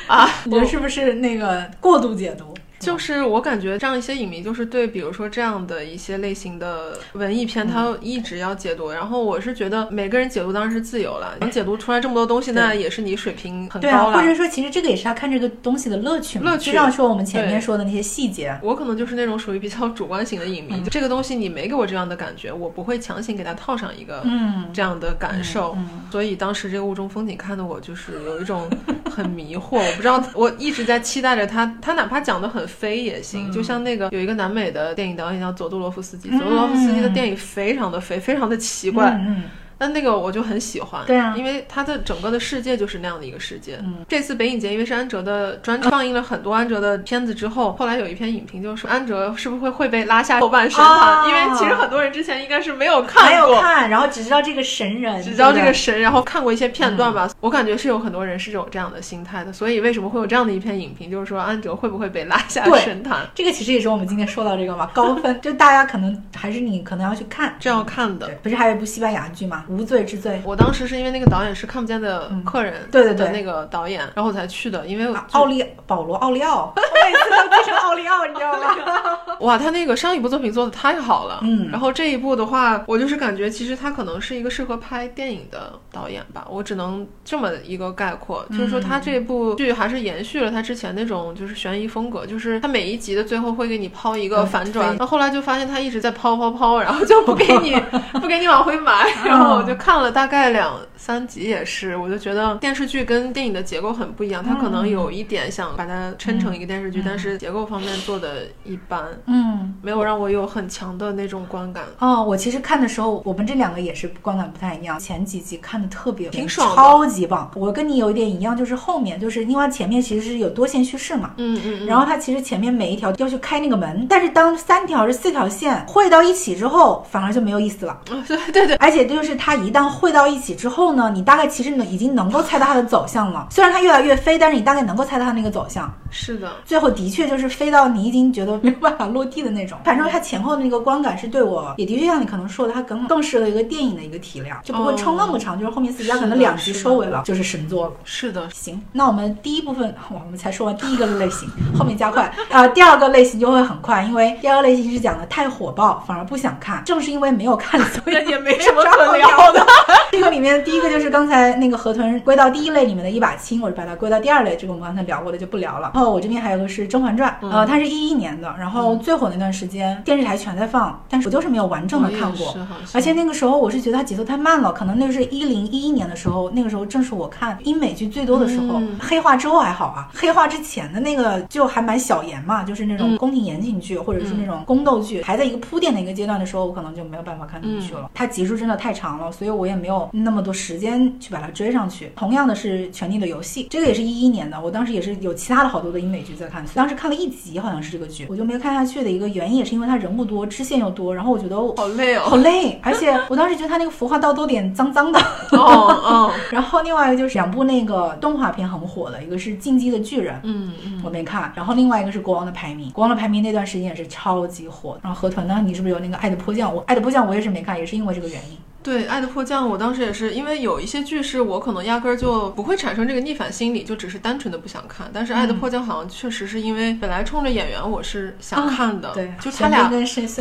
啊，你们是不是那个过度解读？就是我感觉这样一些影迷，就是对比如说这样的一些类型的文艺片，他一直要解读。然后我是觉得每个人解读当然是自由了，能解读出来这么多东西，那也是你水平很高了。或者说，其实这个也是他看这个东西的乐趣嘛。乐趣。就像说我们前面说的那些细节，我可能就是那种属于比较主观型的影迷，这个东西你没给我这样的感觉，我不会强行给他套上一个嗯这样的感受。所以当时这个雾中风景看的我就是有一种很迷惑，我不知道，我一直在期待着他，他哪怕讲的很飞也行。就像那个有一个南美的电影导演叫佐杜罗夫斯基，佐杜罗夫斯基的电影非常的飞，非常的奇怪。但那个我就很喜欢，对啊，因为它的整个的世界就是那样的一个世界。嗯，这次北影节因为是安哲的专场，放映了很多安哲的片子之后，后来有一篇影评就说安哲是不是会会被拉下豆瓣神坛？因为其实很多人之前应该是没有看过，没有看，然后只知道这个神人，只知道这个神，然后看过一些片段吧。我感觉是有很多人是有这样的心态的，所以为什么会有这样的一篇影评，就是说安哲会不会被拉下神坛？这个其实也是我们今天说到这个嘛，高分，就大家可能还是你可能要去看，这要看的。不是还有一部西班牙剧吗？无罪之罪。我当时是因为那个导演是看不见的客人，对对对，那个导演，然后我才去的。因为奥利保罗奥利奥，我每次都变成奥利奥，你知道吗？哇，他那个上一部作品做的太好了，嗯。然后这一部的话，我就是感觉其实他可能是一个适合拍电影的导演吧，我只能这么一个概括，就是说他这部剧还是延续了他之前那种就是悬疑风格，就是他每一集的最后会给你抛一个反转，那后来就发现他一直在抛抛抛，然后就不给你 不给你往回埋，然后我就看了大概。两三集也是，我就觉得电视剧跟电影的结构很不一样，它可能有一点想把它撑成一个电视剧，但是结构方面做的一般，嗯，没有让我有很强的那种观感。哦，我其实看的时候，我们这两个也是观感不太一样。前几集看的特别挺爽，超级棒。我跟你有一点一样，就是后面就是因为前面其实是有多线叙事嘛，嗯嗯，然后它其实前面每一条要去开那个门，但是当三条是四条线汇到一起之后，反而就没有意思了。对对对，而且就是它一旦汇到一起之后呢，你大概其实呢已经能够猜到它的走向了。虽然它越来越飞，但是你大概能够猜到它那个走向。是的，最后的确就是飞到你已经觉得没有办法落地的那种。反正它前后的那个观感是对我也的确像你可能说的，它更更适合一个电影的一个体量，就不会撑那么长。就是后面四集可能两集收尾了，就是神作了。是的，行，那我们第一部分我们才说完第一个类型，后面加快啊，第二个类型就会很快，因为第二个类型是讲的太火爆，反而不想看。正是因为没有看，所以 也没什么可聊的。这个里面第一个就是刚才那个河豚归到第一类里面的一把青，我就把它归到第二类。这个我们刚才聊过的就不聊了。然后我这边还有个是《甄嬛传》，呃，它是一一年的，然后最火那段时间电视台全在放，但是我就是没有完整的看过。而且那个时候我是觉得它节奏太慢了，可能那个是一零一一年的时候，那个时候正是我看英美剧最多的时候。黑化之后还好啊，黑化之前的那个就还蛮小言嘛，就是那种宫廷言情剧或者是那种宫斗剧，还在一个铺垫的一个阶段的时候，我可能就没有办法看进去了。它集数真的太长了，所以我也没有那么多时间去把它追上去。同样的是《权力的游戏》，这个也是一一年的，我当时也是有其他的好多的英美剧在看，当时看了一集，好像是这个剧，我就没有看下去的一个原因也是因为它人物多，支线又多，然后我觉得好累哦，好累，而且我当时觉得它那个服化道都有点脏脏的。哦哦。然后另外一个就是两部那个动画片很火的，一个是《进击的巨人》，嗯嗯，我没看。然后另外一个是《国王的排名》，《国王的排名》那段时间也是超级火。然后河豚呢，你是不是有那个《爱的迫降》？我《爱的迫降》我也是没看，也是因为这个原因。对《爱的迫降》，我当时也是因为有一些剧是我可能压根儿就不会产生这个逆反心理，就只是单纯的不想看。但是《爱的迫降》好像确实是因为本来冲着演员我是想看的，对，就他俩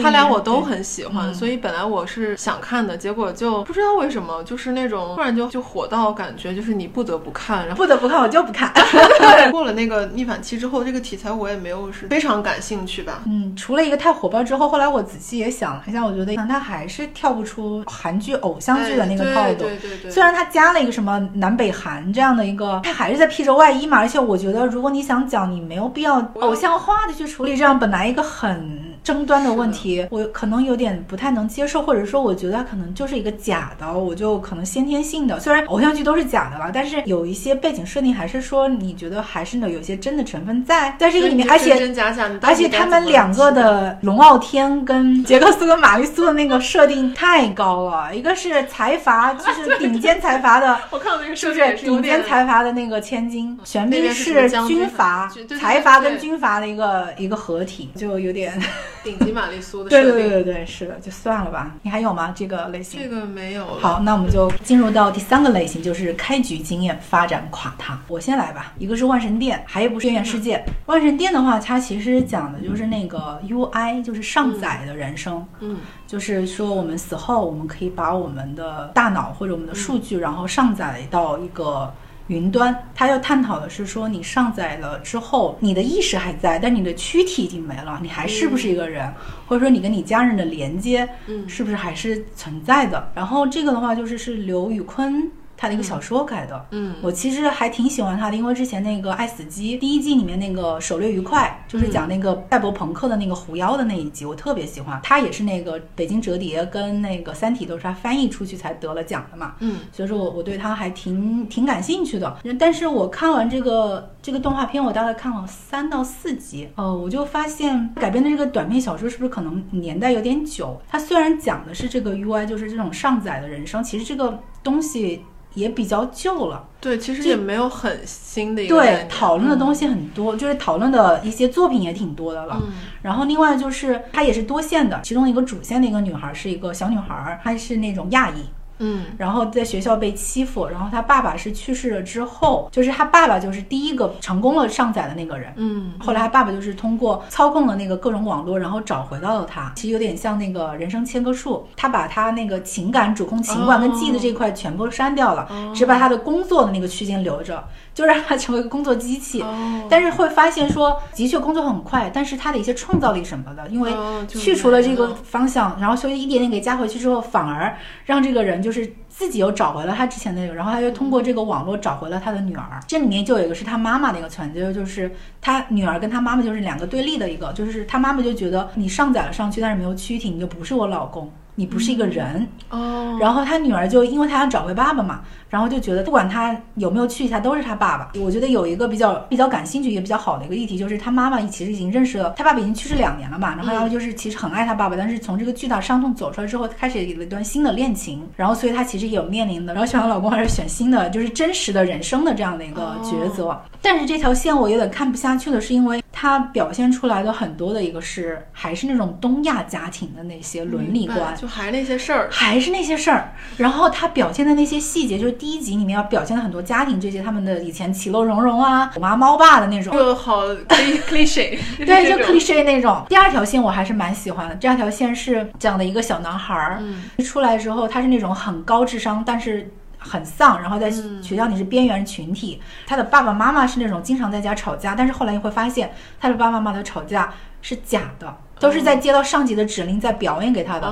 他俩我都很喜欢，所以本来我是想看的。结果就不知道为什么，就是那种突然就就火到感觉就是你不得不看，然后不得不看我就不看。过了那个逆反期之后，这个题材我也没有是非常感兴趣吧。嗯，除了一个太火爆之后，后来我仔细也想了一下，我觉得可能他还是跳不出韩剧。剧、偶像剧的那个套路。对对对。虽然他加了一个什么南北韩这样的一个，他还是在披着外衣嘛。而且我觉得，如果你想讲，你没有必要偶像化的去处理这样本来一个很争端的问题，我可能有点不太能接受，或者说我觉得它可能就是一个假的，我就可能先天性的。虽然偶像剧都是假的了，但是有一些背景设定还是说你觉得还是呢有些真的成分在在这个里面，而且真假假，而且他们两个的龙傲天跟杰克斯跟玛丽苏的那个设定太高了，一个是财阀，就是顶尖财阀的，我看到那个是不是顶尖财阀的那个千金？玄彬是军阀，财阀跟军阀的一个一个合体，就有点顶级玛丽苏的设定。对对对对对，是的，就算了吧。你还有吗？这个类型？这个没有。好，那我们就进入到第三个类型，就是开局经验，发展垮塌。我先来吧。一个是万神殿，还有一部是《边缘世界》。万神殿的话，它其实讲的就是那个 UI，就是上载的人生。嗯，就是说我们死后，我们可以把我们的大脑或者我们的数据，然后上载到一个云端。它要探讨的是说，你上载了之后，你的意识还在，但你的躯体已经没了，你还是不是一个人？或者说你跟你家人的连接，嗯，是不是还是存在的？然后这个的话，就是是刘宇坤。他的一个小说改的，嗯，我其实还挺喜欢他的，因为之前那个《爱死机》第一季里面那个狩猎愉快，就是讲那个赛博朋克的那个狐妖的那一集，我特别喜欢。他也是那个《北京折叠》跟那个《三体》都是他翻译出去才得了奖的嘛，嗯，所以说我我对他还挺挺感兴趣的。但是我看完这个这个动画片，我大概看了三到四集，哦，我就发现改编的这个短篇小说是不是可能年代有点久？它虽然讲的是这个 UI，就是这种上载的人生，其实这个东西。也比较旧了，对，其实也没有很新的一个。对，讨论的东西很多，就是讨论的一些作品也挺多的了。嗯，然后另外就是它也是多线的，其中一个主线的一个女孩是一个小女孩，她是那种亚裔。嗯，然后在学校被欺负，然后他爸爸是去世了之后，就是他爸爸就是第一个成功了上载的那个人。嗯，后来他爸爸就是通过操控了那个各种网络，然后找回到了他。其实有点像那个人生千棵树，他把他那个情感主控情感跟记忆的这块全部删掉了，只把他的工作的那个区间留着。就让他成为一个工作机器，但是会发现说，的确工作很快，但是他的一些创造力什么的，因为去除了这个方向，然后所以一点点给加回去之后，反而让这个人就是自己又找回了他之前那个，然后他又通过这个网络找回了他的女儿。这里面就有一个是他妈妈的一个存在，就是他女儿跟他妈妈就是两个对立的一个，就是他妈妈就觉得你上载了上去，但是没有躯体，你就不是我老公。你不是一个人哦，然后他女儿就因为他想找回爸爸嘛，然后就觉得不管他有没有去，一下都是他爸爸。我觉得有一个比较比较感兴趣也比较好的一个议题，就是他妈妈其实已经认识了他爸爸，已经去世两年了嘛，然后然后就是其实很爱他爸爸，但是从这个巨大伤痛走出来之后，开始有了一段新的恋情，然后所以他其实也有面临的，然后选老公还是选新的，就是真实的人生的这样的一个抉择。但是这条线我有点看不下去的是，因为它表现出来的很多的一个是还是那种东亚家庭的那些伦理观。还是那些事儿，还是那些事儿。然后他表现的那些细节，就是第一集里面要表现的很多家庭这些他们的以前其乐融融啊，狗妈猫爸的那种，就好 cliche，对，就 cliche 那种。第二条线我还是蛮喜欢的。第二条线是讲的一个小男孩儿，一出来之后他是那种很高智商，但是很丧，然后在学校里是边缘群体。他的爸爸妈妈是那种经常在家吵架，但是后来你会发现他的爸爸妈妈的吵架是假的。都是在接到上级的指令，在表演给他的，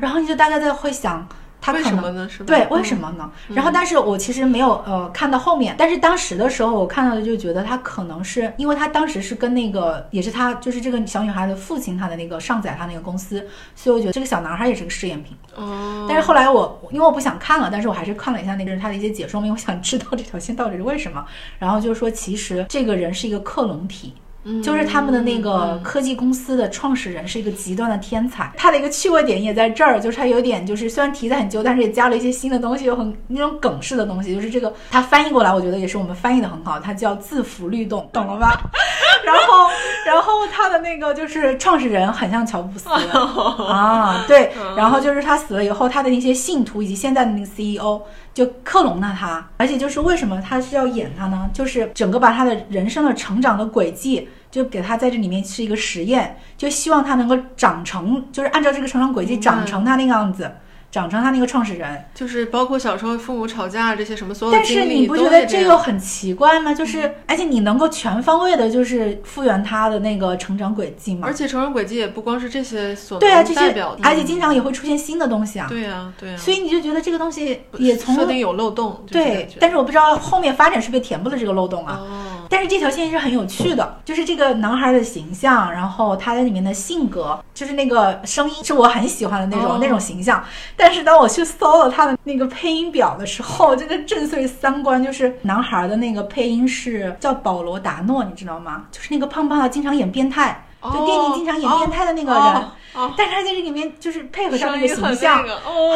然后你就大概在会想，他为什么呢？是吧？对，为什么呢？然后，但是我其实没有呃看到后面，但是当时的时候，我看到的就觉得他可能是因为他当时是跟那个也是他就是这个小女孩的父亲他的那个上载他那个公司，所以我觉得这个小男孩也是个试验品。哦。但是后来我因为我不想看了，但是我还是看了一下那个人他的一些解说，因为我想知道这条线到底是为什么。然后就是说，其实这个人是一个克隆体。就是他们的那个科技公司的创始人是一个极端的天才，他的一个趣味点也在这儿，就是他有点就是虽然题材很旧，但是也加了一些新的东西，有很那种梗式的东西，就是这个他翻译过来，我觉得也是我们翻译的很好，它叫字符律动，懂了吧？然后然后他的那个就是创始人很像乔布斯啊，对，然后就是他死了以后，他的那些信徒以及现在的那个 CEO。就克隆了他，而且就是为什么他是要演他呢？就是整个把他的人生的成长的轨迹，就给他在这里面是一个实验，就希望他能够长成，就是按照这个成长轨迹长成他那个样子。长成他那个创始人。就是包括小时候父母吵架这些什么所有的但是你不觉得这又很奇怪吗？就是而且你能够全方位的，就是复原他的那个成长轨迹吗而？且成长轨迹也不光是这些所对啊，这些而且经常也会出现新的东西啊。对啊对啊，所以你就觉得这个东西也从设定有漏洞，就是对，但是我不知道后面发展是不是填补了这个漏洞啊。哦，但是这条线是很有趣的，就是这个男孩的形象，然后他在里面的性格，就是那个声音是我很喜欢的那种、哦那种形象。但是当我去搜了他的那个配音表的时候，真的震碎三观。就是男孩的那个配音是叫保罗达诺，你知道吗？就是那个胖胖的，经常演变态，就电影经常演变态的那个人。但是他在这里面就是配合上那个形象，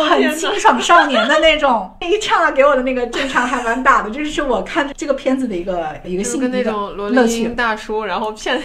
很清爽少年的那种，一唱啊给我的那个震撼还蛮大的，这是我看这个片子的一个一个性一个种萝乐趣莉音。大叔，然后骗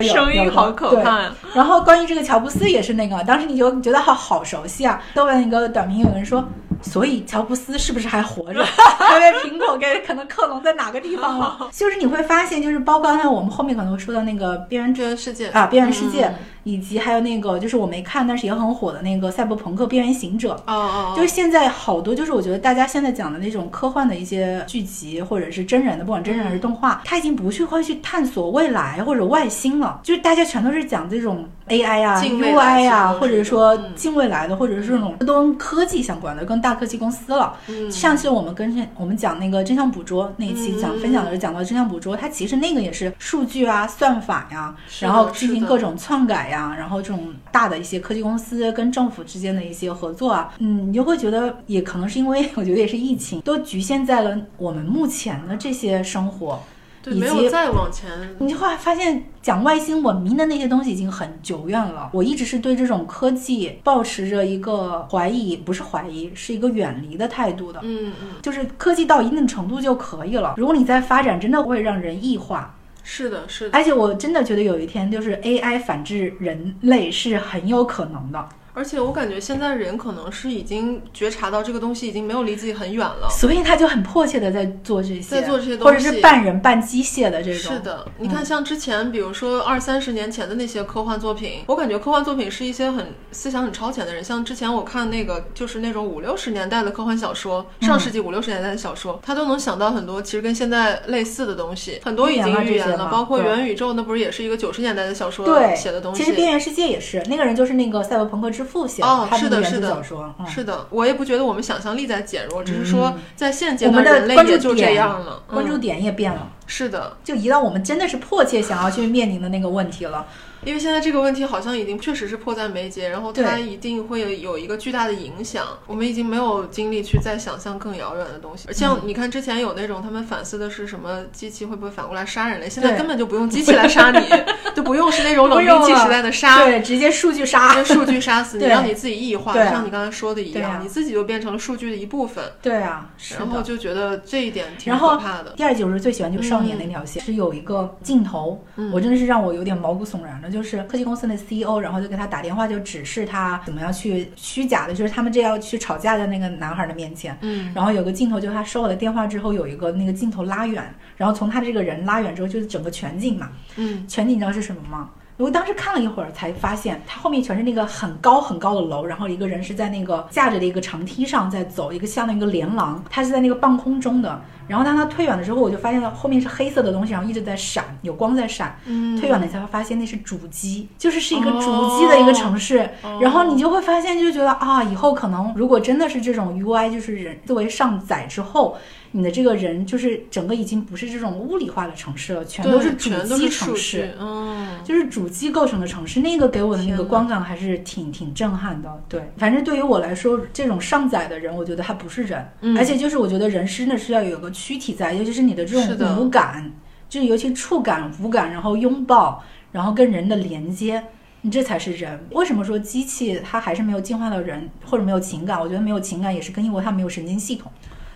有 声音好可对怕呀！然后关于这个乔布斯也是那个，当时你就觉得好好熟悉啊。豆瓣一个短评有人说，所以乔布斯是不是还活着？还被苹果给可能克隆在哪个地方了？就是你会发现，就是包括刚才我们后面可能会说到那个边缘这个世界啊，边缘世界，嗯以及还有那个就是我没看但是也很火的那个赛博朋克边缘行者。哦哦，就是现在好多，就是我觉得大家现在讲的那种科幻的一些剧集，或者是真人的，不管真人还是动画，它已经不去会去探索未来或者外星了，就是大家全都是讲这种 AI 啊、UI 啊，或者说嗯。近未来的，或者是这种都跟科技相关的，跟大科技公司了。嗯。上次我们跟我们讲那个真相捕捉那一期讲嗯分享的时候讲到真相捕捉，它其实那个也是数据啊、算法呀，然后进行各种篡改呀，然后这种大的一些科技公司跟政府之间的一些合作啊，嗯，你就会觉得也可能是因为 我觉得也是疫情，都局限在了我们目前的这些生活。对，没有再往前。你就会发现，讲外星文明的那些东西已经很久远了。我一直是对这种科技保持着一个怀疑，不是怀疑，是一个远离的态度的。嗯嗯，就是科技到一定程度就可以了。如果你再发展，真的会让人异化。是的，是的。而且我真的觉得有一天，就是 AI 反制人类是很有可能的。而且我感觉现在人可能是已经觉察到这个东西已经没有离自己很远了。所以他就很迫切的在做这些，在做这些东西或者是半人半机械的这种。是的，你看，像之前，比如说二三十年前的那些科幻作品，我感觉科幻作品是一些很思想很超前的人。像之前我看那个，就是那种五六十年代的科幻小说，嗯上世纪五六十年代的小说，他都能想到很多其实跟现在类似的东西，很多已经预言了包括元宇宙，那不是也是一个九十年代的小说对写的东西？其实《边缘世界》也是，那个人就是那个赛博朋克之哦是的是的小说。嗯是的，我也不觉得我们想象力在减弱，只是说在现阶我们段人类的关注也就这点样了。关注嗯、点也变了，是的，就移到我们真的是迫切想要去面临的那个问题了。因为现在这个问题好像已经确实是迫在眉睫，然后它一定会有一个巨大的影响。我们已经没有精力去再想象更遥远的东西。像嗯你看之前有那种他们反思的是什么机器会不会反过来杀人类，现在根本就不用机器来杀你，就不用是那种冷兵器时代的杀。对，直接数据杀。用数据杀死你，对让你自己异化，就像你刚才说的一样，啊你自己就变成了数据的一部分，对啊，然后。就觉得这一点挺可怕的。第二集我是最喜欢就是少年那条线，是有一个镜头，嗯我真的是让我有点毛骨悚然的，就是科技公司的 CEO，然后就给他打电话，就指示他怎么样去虚假的，就是他们这要去吵架的那个男孩的面前，嗯，然后有个镜头，就是他收了电话之后，有一个那个镜头拉远，然后从他这个人拉远之后，就是整个全景嘛。嗯，全景你知道是什么吗？我当时看了一会儿，才发现它后面全是那个很高很高的楼，然后一个人是在那个架着的一个长梯上在走，一个像那个连廊，它是在那个半空中的。然后当它退远了之后，我就发现了后面是黑色的东西，然后一直在闪，有光在闪。嗯退远了才会发现那是主机，就是是一个主机的一个城市。哦然后你就会发现，就觉得啊，以后可能如果真的是这种 UI，就是人作为上载之后，你的这个人就是整个已经不是这种物理化的城市了，全都是主机城市。，嗯，就是主机构成的城市，那个给我的那个天哪观感还是挺挺震撼的。对，反正对于我来说，这种上载的人，我觉得他不是人，嗯而且就是我觉得人真的是要有个躯体在，尤其是你的这种五感，就是尤其触感、五感，然后拥抱，然后跟人的连接。你这才是人。为什么说机器它还是没有进化到人，或者没有情感？我觉得没有情感也是跟因为它没有神经系统。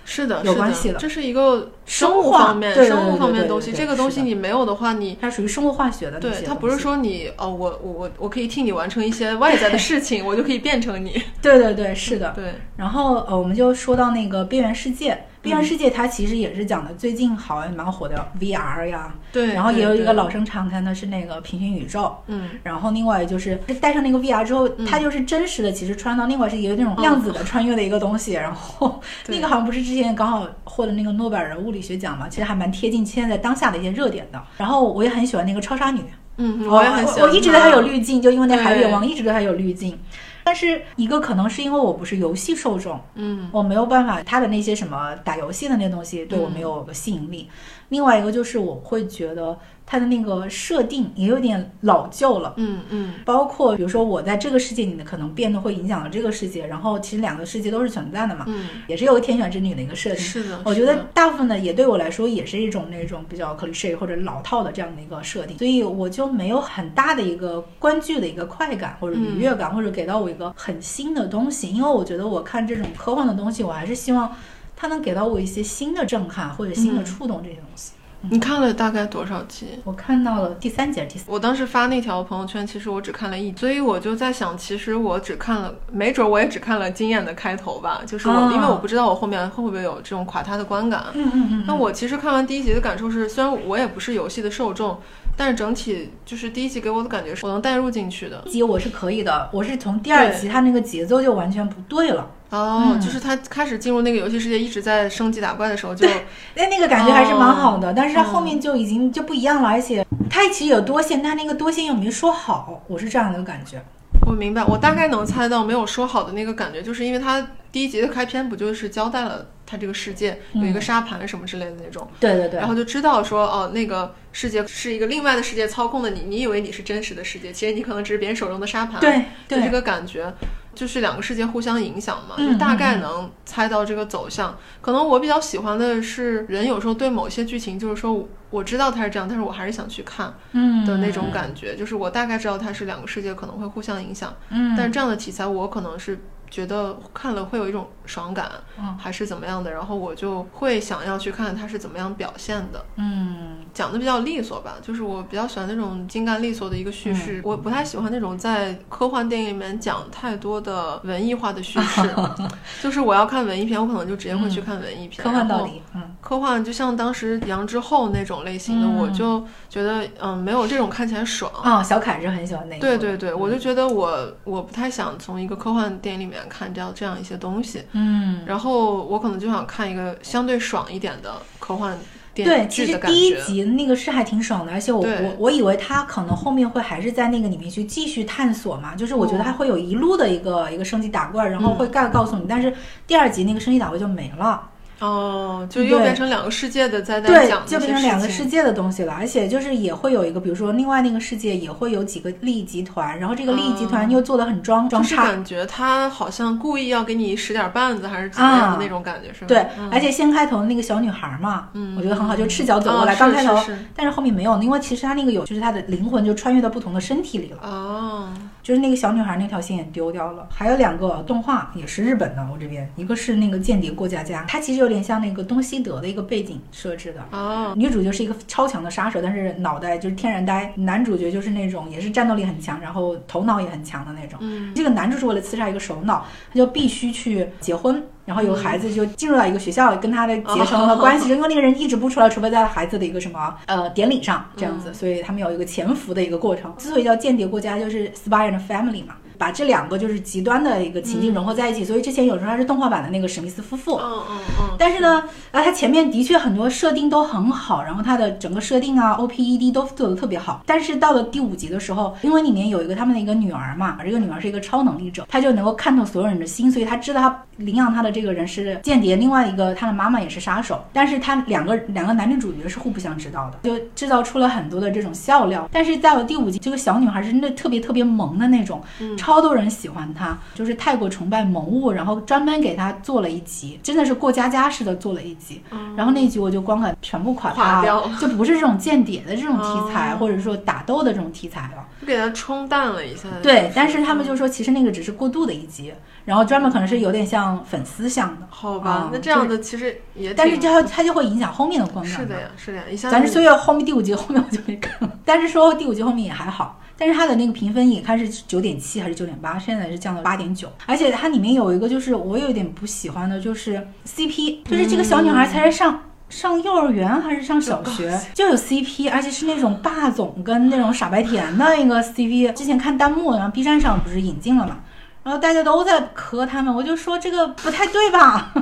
是的，是有关系的这是一个生物方面、生物方面的东西。这个东西你没有的话，你它属于生物化学的对些东西。它不是说你哦，我我我我可以替你完成一些外在的事情，我就可以变成你。对对对，是的。对，然后呃，我们就说到那个边缘世界，边边缘世界》它其实也是讲的最近好像蛮火的 VR 呀，对，然后也有一个老生常谈的是那个平行宇宙，嗯，然后另外就是戴上那个 VR 之后，它就是真实的，其实穿到另外是一个那种量子的穿越的一个东西，然后那个好像不是之前刚好获了那个诺贝尔物理学奖嘛，其实还蛮贴近现在当下的一些热点的。然后我也很喜欢那个超杀女，嗯，我也很喜欢我一直对她有滤镜，就因为那海里王一直对她有滤镜。但是一个可能是因为我不是游戏受众，嗯我没有办法，他的那些什么打游戏的那些东西对我没有个吸引力。另外一个就是我会觉得它的那个设定也有点老旧了。嗯嗯包括比如说我在这个世界里面可能变得会影响到这个世界，然后其实两个世界都是存在的嘛，嗯，也是有个天选之女的一个设定。是的，我觉得大部分的也对我来说也是一种那种比较 cliche 或者老套的这样的一个设定，所以我就没有很大的一个观剧的一个快感或者愉悦感，或者给到我一个很新的东西。因为我觉得我看这种科幻的东西，我还是希望它能给到我一些新的震撼或者新的触动这些东西。你看了大概多少集？我看到了第三集第四，我当时发那条朋友圈，其实我只看了一集，所以我就在想，其实我只看了，没准我也只看了惊艳的开头吧。就是我，啊因为我不知道我后面会不会有这种垮塌的观感。嗯嗯嗯，那我其实看完第一集的感受是，虽然我也不是游戏的受众，但是整体就是第一集给我的感觉是我能带入进去的。集我是可以的，我是从第二集它那个节奏就完全不对了。哦，嗯就是他开始进入那个游戏世界，一直在升级打怪的时候就，哎，那个感觉还是蛮好哦的，但是他后面就已经就不一样了，而且他其实有多线，但那个多线又没说好，我是这样的一个感觉。我明白，我大概能猜到没有说好的那个感觉，就是因为他第一集的开篇不就是交代了他这个世界有一个沙盘什么之类的那种，对对对然，后就知道说哦，那个世界是一个另外的世界操控的你，你以为你是真实的世界，其实你可能只是别人手中的沙盘，对就这，个感觉。就是两个世界互相影响嘛，嗯就大概能猜到这个走向。可能我比较喜欢的是，人有时候对某些剧情，就是说我知道它是这样，但是我还是想去看嗯的那种感觉。就是我大概知道它是两个世界可能会互相影响，嗯，但是这样的题材我可能是觉得看了会有一种爽感，嗯还是怎么样的，然后我就会想要去看它是怎么样表现的。嗯讲的比较利索吧，就是我比较喜欢那种精干利索的一个叙事，我不太喜欢那种在科幻电影里面讲太多的文艺化的叙事。就是我要看文艺片，我可能就直接会去看文艺片。科幻到然后底，嗯科幻就像当时《杨之后》那种类型的，嗯我就觉得嗯没有这种看起来爽。啊，小凯是很喜欢那个，对对对，我就觉得我我不太想从一个科幻电影里面看这样这样一些东西，嗯。然后我可能就想看一个相对爽一点的科幻电对，其实。第一集那个是还挺爽的，而且我我我以为他可能后面会还是在那个里面去继续探索嘛，就是我觉得他会有一路的一个、一个升级打怪，然后会告告诉你，但是第二集那个升级打怪就没了。哦，就又变成两个世界的在在对讲，就变成两个世界的东西了，而且就是也会有一个，比如说另外那个世界也会有几个利益集团，然后这个利益集团又做的很装、装叉，就是感觉他好像故意要给你使点绊子，还是怎么样的啊那种感觉，是吧？对，嗯而且先开头的那个小女孩嘛，嗯我觉得很好，就赤脚走过来，哦刚开头，但是后面没有，因为其实他那个有，就是他的灵魂就穿越到不同的身体里了。哦，就是那个小女孩那条线也丢掉了，还有两个动画也是日本的，我这边一个是那个间谍过家家，它其实有点像那个东西德的一个背景设置的。哦，女主角是一个超强的杀手，但是脑袋就是天然呆；男主角就是那种也是战斗力很强，然后头脑也很强的那种。嗯这个男主是为了刺杀一个首脑，他就必须去结婚，然后有孩子就进入到一个学校，跟他的结成了关系，因为那个人一直不出来，除非在孩子的一个什么呃典礼上这样子，所以他们有一个潜伏的一个过程。之所以叫间谍国家，就是 spy and family 嘛。把这两个就是极端的一个情境融合在一起，所以之前有时候它是动画版的那个史密斯夫妇，嗯嗯嗯，但是呢，啊，它前面的确很多设定都很好，然后它的整个设定啊，OPED 都做的特别好。但是到了第五集的时候，因为里面有一个他们的一个女儿嘛，这个女儿是一个超能力者，她就能够看透所有人的心，所以她知道她领养她的这个人是间谍，另外一个她的妈妈也是杀手，但是她两个两个男女主角是互不相知道的，就制造出了很多的这种笑料。但是到了第五集，这个小女孩是真的特别特别萌的那种，超多人喜欢他，就是太过崇拜萌物，然后专门给他做了一集，真的是过家家似的做了一集。然后那一集我就光看全部垮塌就不是这种间谍的这种题材，哦或者说打斗的这种题材了。就给他冲淡了一下。对，但是他们就说其实那个只是过渡的一集，然后专门可能是有点像粉丝向的。好吧啊，那这样的其实也挺，但是就它就会影响后面的观感。是的呀，是的呀，一下咱是所以后面第五集后面我就没看了，但是说第五集后面也还好，但是它的那个评分也开始九点七还是九点八，现在是降到八点九，而且它里面有一个就是我有一点不喜欢的，就是 CP，就是这个小女孩才是上。上幼儿园还是上小学就有 CP，而且是那种霸总跟那种傻白甜的一个 CP。之前看弹幕，然后 B 站上不是引进了嘛，然后大家都在磕他们，我就说这个不太对吧？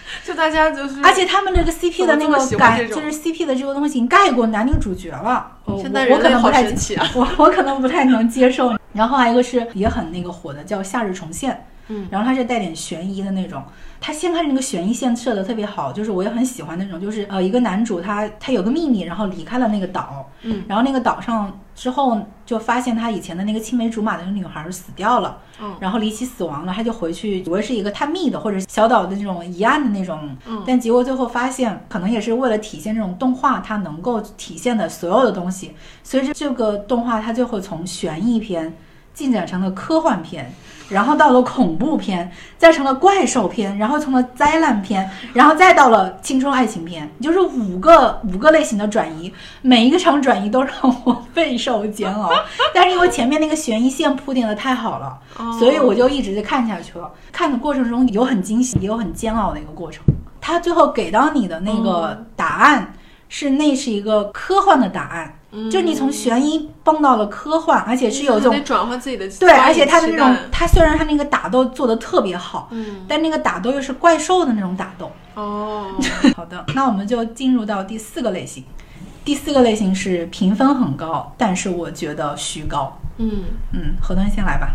就大家就是，而且他们这个 CP 的那个怎么这么喜欢改，这种就是 CP 的这个东西已经盖过男女主角了。我现在我人类好可能不太神奇啊！我我可能不太能接受。然后还有一个是也很那个火的，叫《夏日重现》。嗯，然后它是带点悬疑的那种，它先开始那个悬疑线设的特别好，就是我也很喜欢那种，就是呃一个男主他他有个秘密，然后离开了那个岛，嗯，然后那个岛上之后就发现他以前的那个青梅竹马的那个女孩死掉了，嗯。然后离奇死亡了，他就回去以为是一个探秘的或者小岛的这种疑案的那种，嗯。但结果最后发现可能也是为了体现这种动画它能够体现的所有的东西，随着这个动画它就会从悬疑片进展成了科幻片。然后到了恐怖片，再成了怪兽片，然后成了灾难片，然后再到了青春爱情片，就是五个五个类型的转移，每一个场转移都让我备受煎熬。但是因为前面那个悬疑线铺垫的太好了，哦所以我就一直就看下去了。看的过程中有很惊喜，也有很煎熬的一个过程。他最后给到你的那个答案是那是一个科幻的答案，就你从悬疑蹦到了科幻，而且是有这种得转换自己的对，而且他的那种他虽然他那个打斗做的特别好，嗯但那个打斗又是怪兽的那种打斗。哦，好的，那我们就进入到第四个类型。第四个类型是评分很高，但是我觉得虚高。嗯，嗯，何端先来吧，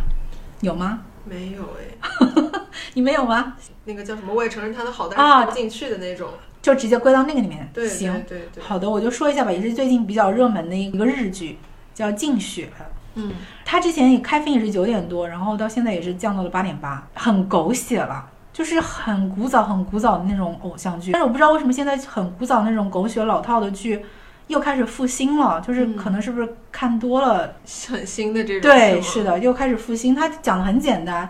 有吗？没有哎，你没有吗？那个叫什么？我也承认他的好，但啊是看不进去的那种。就直接归到那个里面。对行，对对对，好的，我就说一下吧，也是最近比较热门的一个日剧，叫《静雪》。嗯，它之前也开分也是九点多，然后到现在也是降到了八点八，很狗血了，就是很古早、很古早的那种偶像剧。但是我不知道为什么现在很古早那种狗血老套的剧又开始复兴了，就是嗯可能是不是看多了？很新的这种。对，是。的，又开始复兴。它讲的很简单，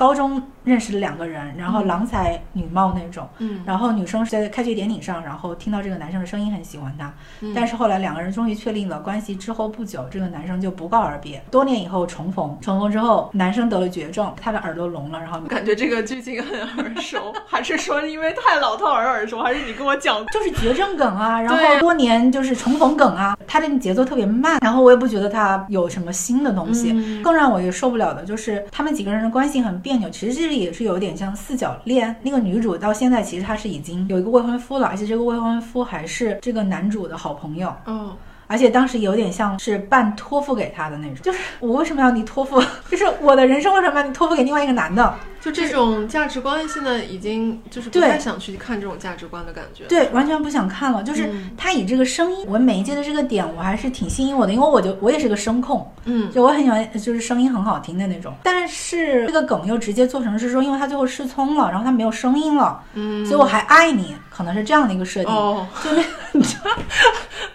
高中认识了两个人，然后郎才女貌那种。嗯，然后女生是在开学典礼上，然后听到这个男生的声音很喜欢他，嗯但是后来两个人终于确立了关系之后不久，这个男生就不告而别。多年以后重逢，重逢之后，男生得了绝症，他的耳朵聋了，然后感觉这个剧情很耳熟，还是说因为太老套而耳熟，还是你跟我讲？就是绝症梗啊，然后多年就是重逢梗啊，他的节奏特别慢，然后我也不觉得他有什么新的东西。嗯更让我也受不了的就是他们几个人的关系很别扭，其实这也是有点像四角恋。那个女主到现在其实她是已经有一个未婚夫了，而且这个未婚夫还是这个男主的好朋友。哦，而且当时有点像是半托付给他的那种，就是我为什么要你托付？就是我的人生为什么要你托付给另外一个男的？就这种价值观，现在已经就是不太想去看这种价值观的感觉。对，完全不想看了。就是嗯他以这个声音，我每一届的这个点，我还是挺吸引我的，因为我就我也是个声控，嗯，就我很喜欢就是声音很好听的那种。但是这个梗又直接做成是说，因为他最后失聪了，然后他没有声音了，嗯，所以我还爱你，可能是这样的一个设定。哦，就那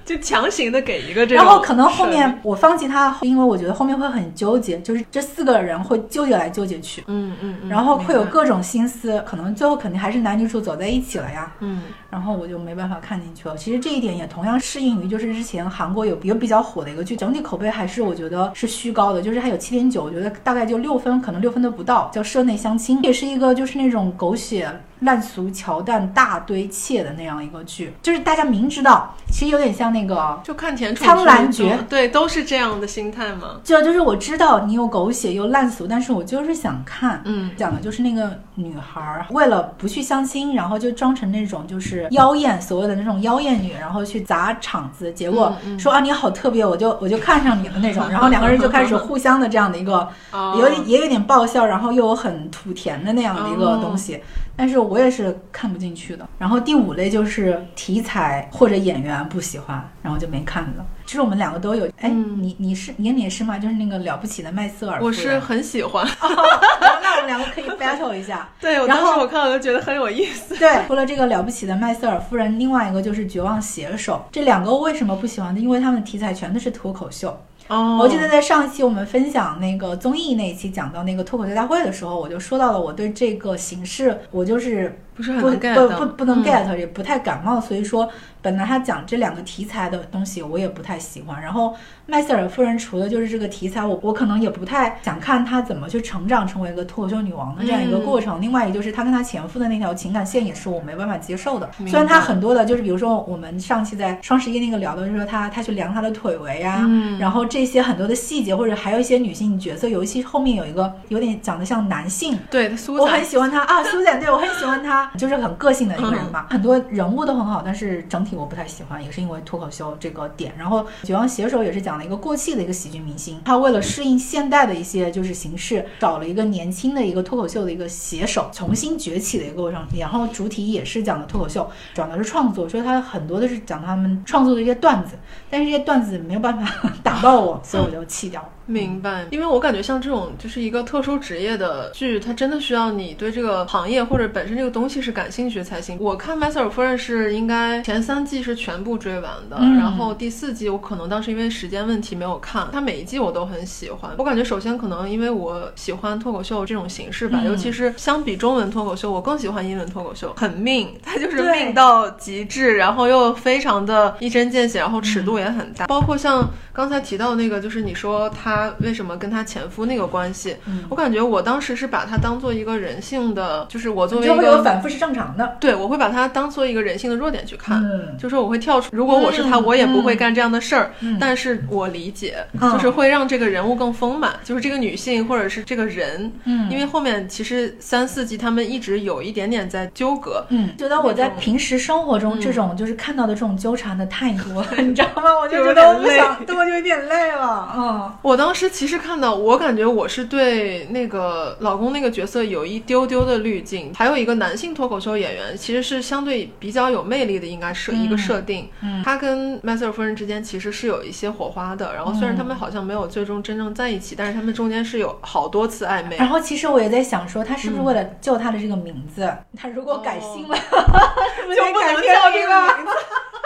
就强行的给一个这种，然后可能后面，我放弃他，因为我觉得后面会很纠结，就是这四个人会纠结来纠结去。嗯嗯嗯，然后会有，各种心思，可能最后肯定还是男女主走在一起了呀。嗯然后我就没办法看进去了。其实这一点也同样适应于就是之前韩国有一个比较火的一个剧，整体口碑还是我觉得是虚高的，就是它有七点九，我觉得大概就六分，可能六分都不到，叫《社内相亲》，也是一个就是那种狗血烂俗桥段大堆砌的那样一个剧，就是大家明知道，其实有点像那个。就看甜宠苍兰诀对，都是这样的心态嘛。就就是我知道你有狗血又烂俗，但是我就是想看，嗯讲的就是那个女孩儿为了不去相亲，然后就装成那种就是妖艳，所谓的那种妖艳女，然后去砸场子，结果说啊你好特别，我就我就看上你了那种，然后两个人就开始互相的这样的一个，哦。有点也有点爆笑，然后又有很土甜的那样的一个哦。东西。但是我也是看不进去的。然后第五类就是题材或者演员不喜欢，然后就没看了。其实我们两个都有。哎，嗯你你是你也是吗？就是那个了不起的麦瑟尔夫人。我是很喜欢，那我们两个可以 battle 一下。对我然后当时我看我就觉得很有意思。对，除了这个了不起的麦瑟尔夫人，另外一个就是绝望写手。这两个为什么不喜欢呢？因为他们的题材全都是脱口秀。哦，我记得在上一期我们分享那个综艺那一期讲到那个脱口秀大会的时候，我就说到了我对这个形式，我就是不不是很不到不不能嗯 get，、也不太感冒，所以说本来他讲这两个题材的东西我也不太喜欢。然后麦瑟尔夫人除了就是这个题材，我我可能也不太想看她怎么去成长成为一个脱口秀女王的这样一个过程。另外，也就是她跟她前夫的那条情感线也是我没办法接受的。虽然她很多的就是比如说我们上期在双十一那个聊的，就是说她她去量她的腿围啊，嗯然后这些很多的细节，或者还有一些女性角色，尤其后面有一个有点长得像男性。对苏我很喜欢她啊，苏简，对我很喜欢她，就是很个性的一个人嗯嘛。很多人物都很好，但是整体我不太喜欢，也是因为脱口秀这个点。然后《绝望写手》也是讲了一个过气的一个喜剧明星，他为了适应现代的一些就是形式，找了一个年轻的一个脱口秀的一个写手，重新崛起的一个过程。然后主体也是讲的脱口秀，讲的是创作，所以他很多都是讲他们创作的一些段子，但是这些段子没有办法 打到我，所以我就弃掉了。明白，因为我感觉像这种就是一个特殊职业的剧，它真的需要你对这个行业或者本身这个东西是感兴趣才行。我看《麦瑟尔夫人》是应该前三季是全部追完的，嗯。然后第四季我可能当时因为时间问题没有看。它每一季我都很喜欢，我感觉首先可能因为我喜欢脱口秀这种形式吧，嗯。尤其是相比中文脱口秀，我更喜欢英文脱口秀，很命，它就是命到极致，然后又非常的一针见血，然后尺度也很大，包括像刚才提到那个，就是你说她为什么跟她前夫那个关系，嗯我感觉我当时是把它当做一个人性的，就是我作为一就会有个反复是正常的。对我会把它当做一个人性的弱点去看。嗯，就是我会跳出，如果我是他，嗯我也不会干这样的事儿。嗯但是我理解，嗯就是会让这个人物更丰满，就是这个女性或者是这个人，嗯因为后面其实三四集他们一直有一点点在纠葛，嗯，觉得我在平时生活中嗯这种就是看到的这种纠缠的太多了，你知道吗？我就就觉得我不想，对，我就有点累了。嗯，我当时其实看到，我感觉我是对那个老公那个角色有一丢丢的滤镜。还有一个男性脱口秀演员，其实是相对比较有魅力的，应该是一个设定。嗯他跟麦瑟尔夫人之间其实是有一些火花的。然后虽然他们好像没有最终真正在一起，但是他们中间是有好多次暧昧。然后其实我也在想说，他是嗯不是为了救他的这个名字？他如果改姓了，是不是就不能叫这这个名字。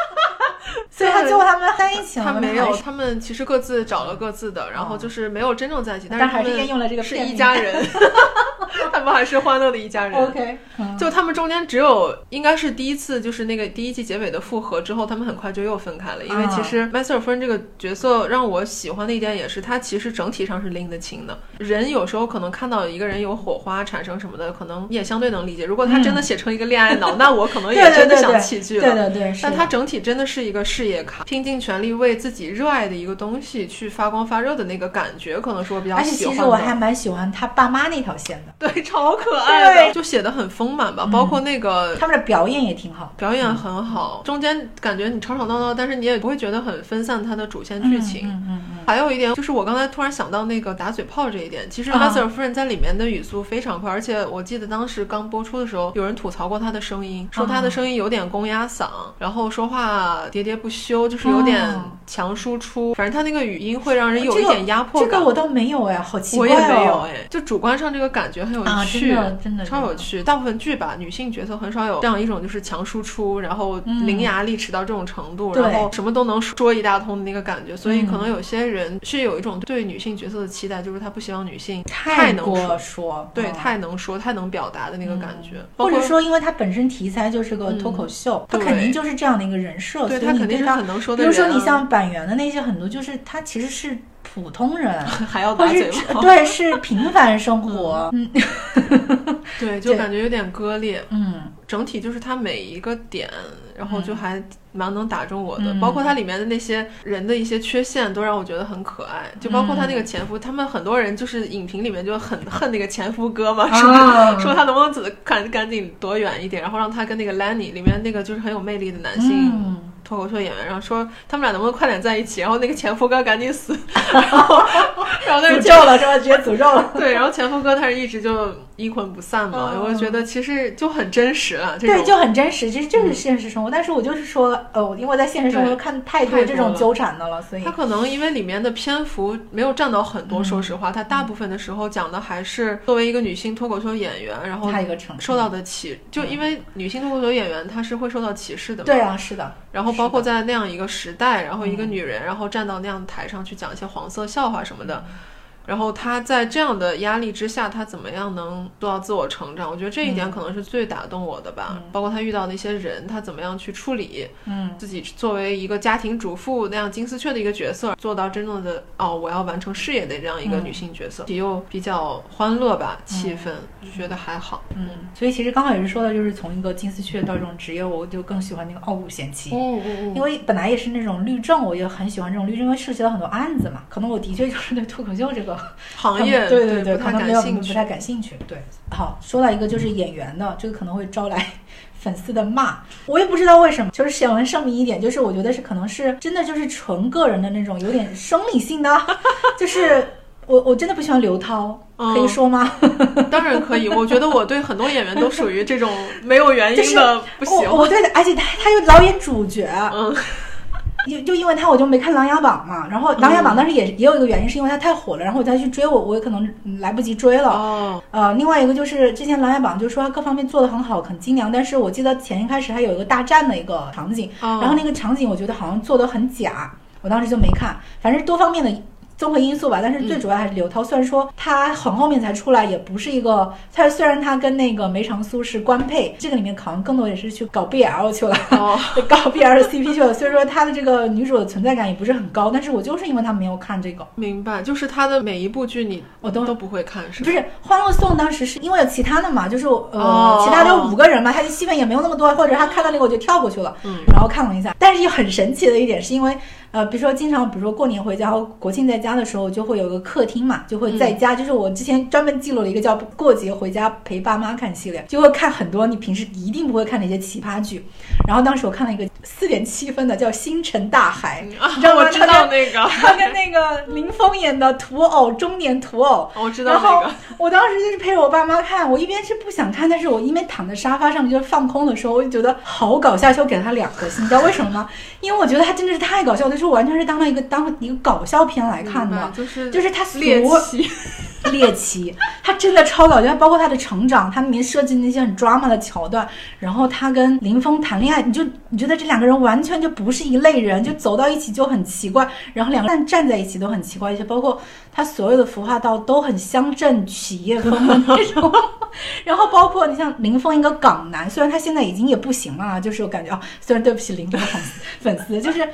所以他最后他们在一起了吗，他没有，他们其实各自找了各自的，然后就是没有真正在一起，但是还是是他们沿用了这个是一家人，他们还是欢乐的一家人。OK，嗯就他们中间只有应该是第一次，就是那个第一季结尾的复合之后，他们很快就又分开了。因为啊其实麦瑟尔夫人这个角色让我喜欢的一点也是，他其实整体上是拎得清的。人有时候可能看到一个人有火花产生什么的，可能你也相对能理解。如果他真的写成一个恋爱脑，那我可能 也真的想弃剧了。对对对，的但他整体真的是一个事业咖，拼尽全力为自己热爱的一个东西去发光发热的那个感觉，可能是我比较喜欢的。其实我还蛮喜欢他爸妈那条线的，对，超可爱的，对。就写的很丰满吧，包括那个他们的表演也挺好。表演很好，中间感觉你吵吵闹闹，但是你也不会觉得很分散它的主线剧情。嗯嗯嗯还有一点就是，我刚才突然想到那个打嘴炮这一点，其实啊。麦瑟尔夫人在里面的语速非常快，而且我记得当时刚播出的时候，有人吐槽过她的声音，说她的声音有点公鸭嗓，然后说话喋喋不休，就是有点哦强输出，反正他那个语音会让人有一点压迫感。这个我倒没有哎，好奇怪哦。也没有哎，就主观上这个感觉很有啊，趣，真的真的超有趣。大部分剧吧，女性角色很少有这样一种就是强输出，然后嗯伶牙俐齿到这种程度，对然后什么都能说一大通的那个感觉。所以嗯可能有些人是有一种对女性角色的期待，就是他不希望女性太能说，说，对，嗯太能说、太能表达的那个感觉。或者说，因为它本身题材就是个脱口秀，它对肯定就是这样的一个人设，对他他肯定是很能说的人、比如说，啊。你像板垣的那些很多，就是他其实是普通人，还要或打嘴炮，对是平凡生活，嗯 对，就感觉有点割裂。嗯整体就是他每一个点，然后就还蛮能打中我的，嗯包括他里面的那些人的一些缺陷，都让我觉得很可爱。就包括他那个前夫，他们很多人就是影评里面就很恨那个前夫哥嘛，说、啊说他能不能走赶赶紧躲远一点，然后让他跟那个 Lenny 里面那个就是很有魅力的男性。嗯脱口秀演员，然后说他们俩能不能快点在一起，然后那个前夫哥赶紧死，然后然后但是诅咒了是吧？直接诅咒了。对，然后前夫哥他是一直就阴魂不散嘛，嗯我就觉得其实就很真实了，这对，就很真实，其实就是现实生活。但是我就是说，呃，因为在现实生活中看太多这种纠缠的了，所以他可能因为里面的篇幅没有占到很多，嗯说实话，他大部分的时候讲的还是作为一个女性脱口秀演员，然后他一个受到的歧，就因为女性脱口秀演员她是会受到歧视的嘛，对啊，是的，然后包括在那样一个时代，然后一个女人，然后站到那样的台上去讲一些黄色笑话什么的。然后他在这样的压力之下，他怎么样能做到自我成长？我觉得这一点可能是最打动我的吧。包括他遇到的一些人，他怎么样去处理？嗯，自己作为一个家庭主妇那样金丝雀的一个角色，做到真正的哦，我要完成事业的这样一个女性角色，又比较欢乐吧，气氛就觉得还好。嗯，所以其实刚刚也是说的，就是从一个金丝雀到这种职业，我就更喜欢那个傲骨贤妻。嗯嗯嗯。因为本来也是那种律政，我也很喜欢这种律政，因为涉及到很多案子嘛。可能我的确就是对脱口秀这个。行业对对对，可能没有不太感兴趣。对，好，说到一个就是演员的，这个可能会招来 粉丝的骂，我也不知道为什么。就是想声明一点，就是我觉得是可能是真的就是纯个人的那种有点生理性的，就是我我真的不喜欢刘涛，可以说吗？当然可以，我觉得我对很多演员都属于这种没有原因的不行。我对，而且他他又老演主角，嗯。就就因为他，我就没看《琅琊榜》嘛。然后《琅琊榜》当时也也有一个原因，是因为他太火了，然后我再去追我，我也可能来不及追了。哦。呃，另外一个就是之前《琅琊榜》就说他各方面做的很好，很精良，但是我记得前一开始还有一个大战的一个场景，然后那个场景我觉得好像做的很假，我当时就没看。反正多方面的。综合因素吧，但是最主要还是刘涛。虽然说他很后面才出来，也不是一个。他虽然他跟那个梅长苏是官配，这个里面可能更多也是去搞 BL 去了，搞 BL CP 去了。所以说他的这个女主的存在感也不是很高。但是我就是因为他没有看这个，明白？就是他的每一部剧你我都都不会看，是不是《欢乐颂》当时是因为有其他的嘛？就是呃，其他的五个人嘛，他的戏份也没有那么多，或者他看到那个我就跳过去了，嗯，然后看了一下。但是又很神奇的一点是因为。呃，比如说经常，比如说过年回家或国庆在家的时候，就会有个客厅嘛，就会在家。就是我之前专门记录了一个叫“过节回家陪爸妈看”系列，就会看很多你平时一定不会看的一些奇葩剧。然后当时我看了一个四点七分的，叫《星辰大海》，你知道吗？我知道那个，他跟那个林峰演的土偶，中年土偶。我知道那个。然后我当时就是陪着我爸妈看，我一边是不想看，但是我一边躺在沙发上就是放空的时候，我就觉得好搞笑，就给了他两颗星。你知道为什么吗？因为我觉得他真的是太搞笑了。是完全是当了一个当一个搞笑片来看的，就是就是他猎奇，猎奇，他真的超搞笑，包括他的成长，他里面设计那些很 drama 的桥段，然后他跟林峰谈恋爱，你就你觉得这两个人完全就不是一类人，就走到一起就很奇怪，然后两个人站在一起都很奇怪，一些包括他所有的服化道都很乡镇企业风的那种，然后包括你像林峰一个港男，虽然他现在已经也不行了，就是我感觉啊，虽然对不起林峰 粉丝，就是。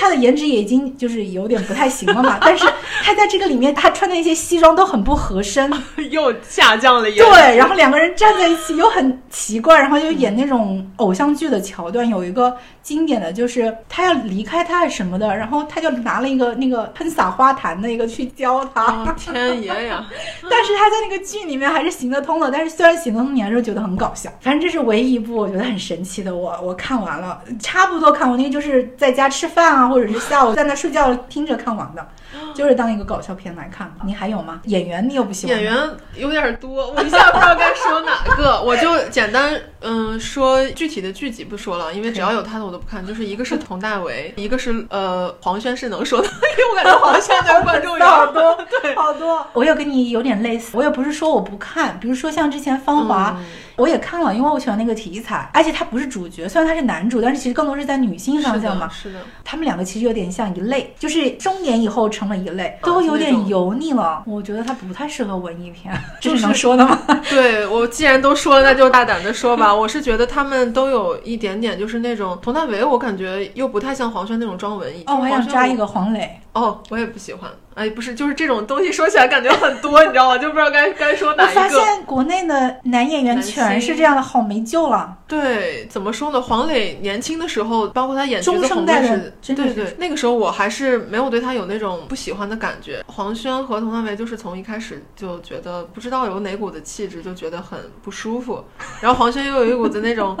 他的颜值也已经就是有点不太行了嘛，但是他在这个里面，他穿的一些西装都很不合身，又下降了。对，然后两个人站在一起又很奇怪，然后就演那种偶像剧的桥段。有一个经典的就是他要离开他什么的，然后他就拿了一个那个喷洒花坛的一个去教他。天爷呀！但是他在那个剧里面还是行得通的，但是虽然行得通，你还是觉得很搞笑。反正这是唯一一部我觉得很神奇的，我我看完了，差不多看完，那个就是在家吃饭啊。或者是下午在那睡觉听着看完的，就是当一个搞笑片来看。你还有吗？演员你又不喜欢？演员有点多，我一下不知道该说哪个，我就简单嗯说具体的剧集不说了，因为只要有他的我都不看。就是一个是佟大为，一个是呃黄轩是能说的，因为我感觉黄轩的观众有好多，对，好多。我有跟你有点类似，我也不是说我不看，比如说像之前《芳华》。我也看了，因为我喜欢那个题材，而且他不是主角，虽然他是男主，但是其实更多是在女性方向嘛。是的，他们两个其实有点像一类，就是中年以后成了一类，都有点油腻了。我觉得他不太适合文艺片，这是能说的吗？对我既然都说了，那就大胆的说吧。我是觉得他们都有一点点，就是那种佟大为，我感觉又不太像黄轩那种装文艺。哦，我还想扎一个黄磊。哦，我也不喜欢。哎，不是，就是这种东西说起来感觉很多，你知道吗？就不知道该该说哪一个。我发现国内的男演员全是这样的，好没救了。对，怎么说呢？黄磊年轻的时候，包括他演《中生代的，对对，那个时候我还是没有对他有那种不喜欢的感觉。黄轩和佟大为就是从一开始就觉得不知道有哪股子气质，就觉得很不舒服。然后黄轩又有一股子那种。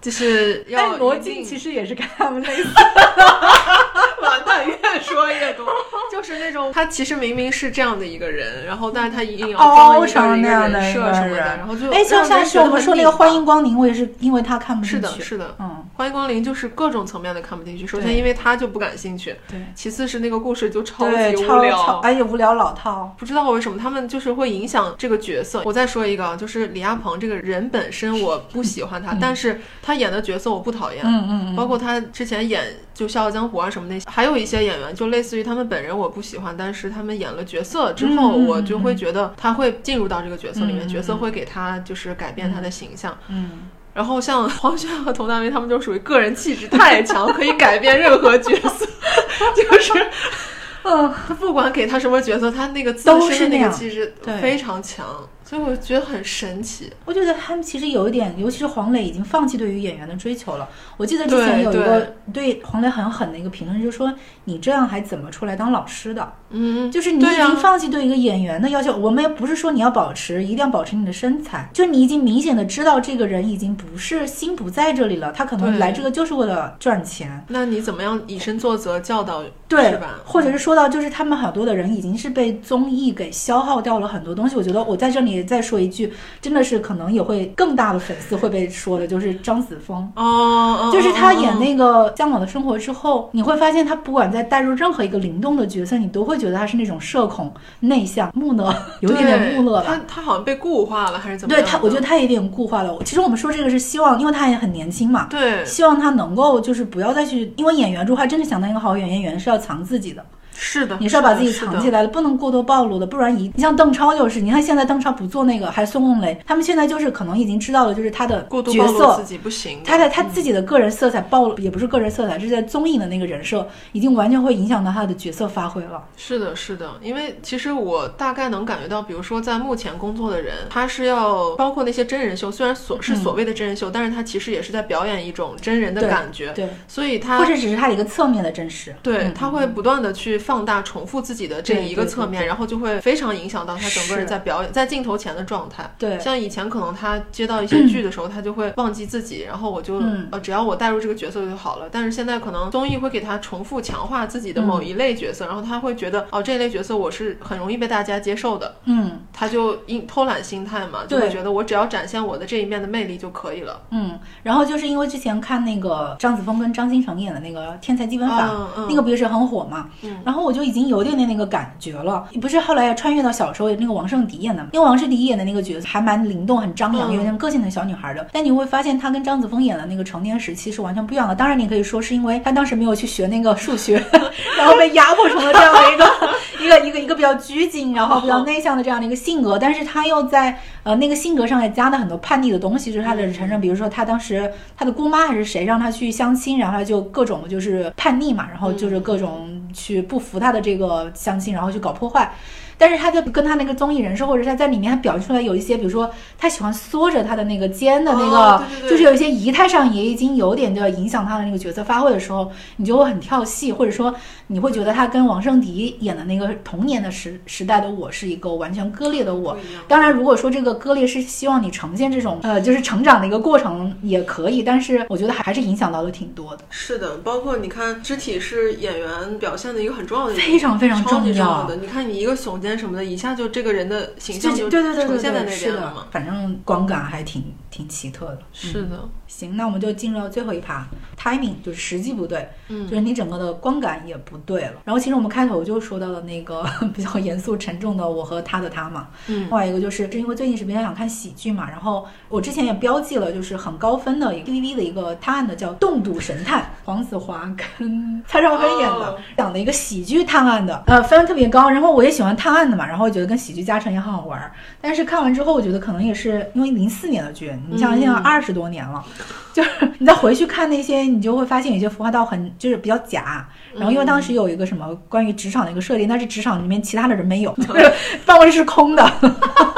就是要 罗晋其实也是跟他们类似，完蛋，越说越多。就是那种他其实明明是这样的一个人，然后但是他一定要装一个人设什么的，然后就哎，就像是我们说那个欢迎光临，我也是因为他看不进去。是的，是的，嗯。欢迎光临就是各种层面的看不进去。首先，因为他就不感兴趣；对其次是那个故事就超对，级无超超聊。而且无聊老套。不知道为什么他们就是会影响这个角色。我再说一个啊，就是李亚鹏这个人本身我不喜欢他，但是他演的角色我不讨厌。嗯嗯嗯，包括他之前演就《笑傲江湖》啊什么那些，还有一些演员就类似于他们本人我不喜欢，但是他们演了角色之后，我就会觉得他会进入到这个角色里面，角色会给他就是改变他的形象。嗯，然后像黄轩和佟大为他们就属于个人气质太强，可以改变任何角色，就是。嗯，他不管给他什么角色，他那个自都身的那个气质对。非常强，所以我觉得很神奇。我觉得他们其实有一点，尤其是黄磊已经放弃对于演员的追求了。我记得之前有一个对黄磊很狠的一个评论，就是说你这样还怎么出来当老师的？嗯，就是你已经放弃对一个演员的要求。我们也不是说你要保持，一定要保持你的身材，就你已经明显的知道这个人已经不是心不在这里了，他可能来这个就是为了赚钱。那你怎么样以身作则教导对是吧？或者是说到，就是他们很多的人已经是被综艺给消耗掉了很多东西。我觉得我在这里再说一句，真的是可能也会更大的粉丝会被说的，就是张子枫。哦，哦就是他演哦那个《向往的生活》之后，你会发现他不管在带入任何一个灵动的角色，你都会觉得他是那种社恐、内向、木讷，有一点点木讷了。他他好像被固化了，还是怎么？对他，我觉得他有点固化了。其实我们说这个是希望，因为他也很年轻嘛，对，希望他能够就是不要再去，因为演员如果他真的想当一个好演员，演员是要藏自己的。是的，你是要把自己藏起。来的，不能过多暴露的，不然一你像邓超就是，你看现在邓超不做那个，还有孙红雷，他们现在就是可能已经知道了，就是他的过度角暴露自，己不行，他在他自己的个人色彩暴露，也不是个人色彩，是在综艺的那个人设，已经完全会影响到他的角色发挥了。是的，是的，因为其实我大概能感觉到，比如说在目前工作的人，他是要包括那些真人秀，虽然所是所谓的真人秀，但是他其实也是在表演一种真人的感觉，对，所以他或者只是他的一个侧面的真实。对，嗯他会不断的去放大、重复自己的这一个侧面，然后就会非常影响到他整个人在表演、在镜头前的状态。对。像以前可能他接到一些剧的时候，他就会忘记自己，然后我就、嗯呃，只要我带入这个角色就好了。但是现在可能综艺会给他重复强化自己的某一类角色，然后他会觉得哦，这一类角色我是很容易被大家接受的，嗯。他就因偷懒心态嘛，就会觉得我只要展现我的这一面的魅力就可以了。嗯，然后就是因为之前看那个张子枫跟张新成演的那个《天才基本法》那个不也是很火嘛？嗯然后我就已经有点点那个感觉了。不是后来也穿越到小时候那个王圣迪演的吗，因为王圣迪演的那个角色还蛮灵动、很张扬、嗯有点个性的小女孩的。但你会发现，她跟张子枫演的那个成年时期是完全不一样的。当然，你可以说是因为她当时没有去学那个数学，然后被压迫成了这样的一个一个一个一个比较拘谨，然后比较内向的这样的一个性格。但是他又在呃那个性格上也加了很多叛逆的东西，就是他的成长，比如说他当时他的姑妈还是谁让他去相亲，然后他就各种就是叛逆嘛，然后就是各种去不服他的这个相亲，然后去搞破坏。但是他在跟他那个综艺人设，或者他在里面，他表现出来有一些，比如说他喜欢缩着他的那个肩的那个，哦对对对就是有一些仪态上也已经有点要影响他的那个角色发挥的时候，你就会很跳戏，或者说你会觉得他跟王圣迪演的那个童年的时时代的我是一个完全割裂的我。当然，如果说这个割裂是希望你呈现这种呃就是成长的一个过程也可以，但是我觉得还是影响到了挺多的。是的，包括你看，肢体是演员表现的一个很重要的，非常非常重要重要的。你看你一个耸肩什么的，一下就这个人的形象就对对对对呈现在那对，是的边了嘛。，反正光感还挺挺奇特的。是的，行，那我们就进入到最后一趴，timing 就是时机不对，嗯就是你整个的光感也不对了。然后其实我们开头就说到了那个 比较严肃沉重的我和他的他嘛，嗯另外一个就是是因为最近是比较想看喜剧嘛，然后我之前也标记了就是很高分的一个 TVB 的一个探案的叫《冻笃神探》，黄子华跟 蔡少芬演的哦，讲的一个喜剧探案的，呃，分特别高。然后我也喜欢探案的嘛，然后我觉得跟喜剧加成也很好玩儿。但是看完之后，我觉得可能也是因为零四年的剧，你像现在嗯二十多年了，就是你再回去看那些，你就会发现有些服化道很就是比较假。然后因为当时有一个什么关于职场的一个设定，但是职场里面其他的人没有，就 是办公室是空的，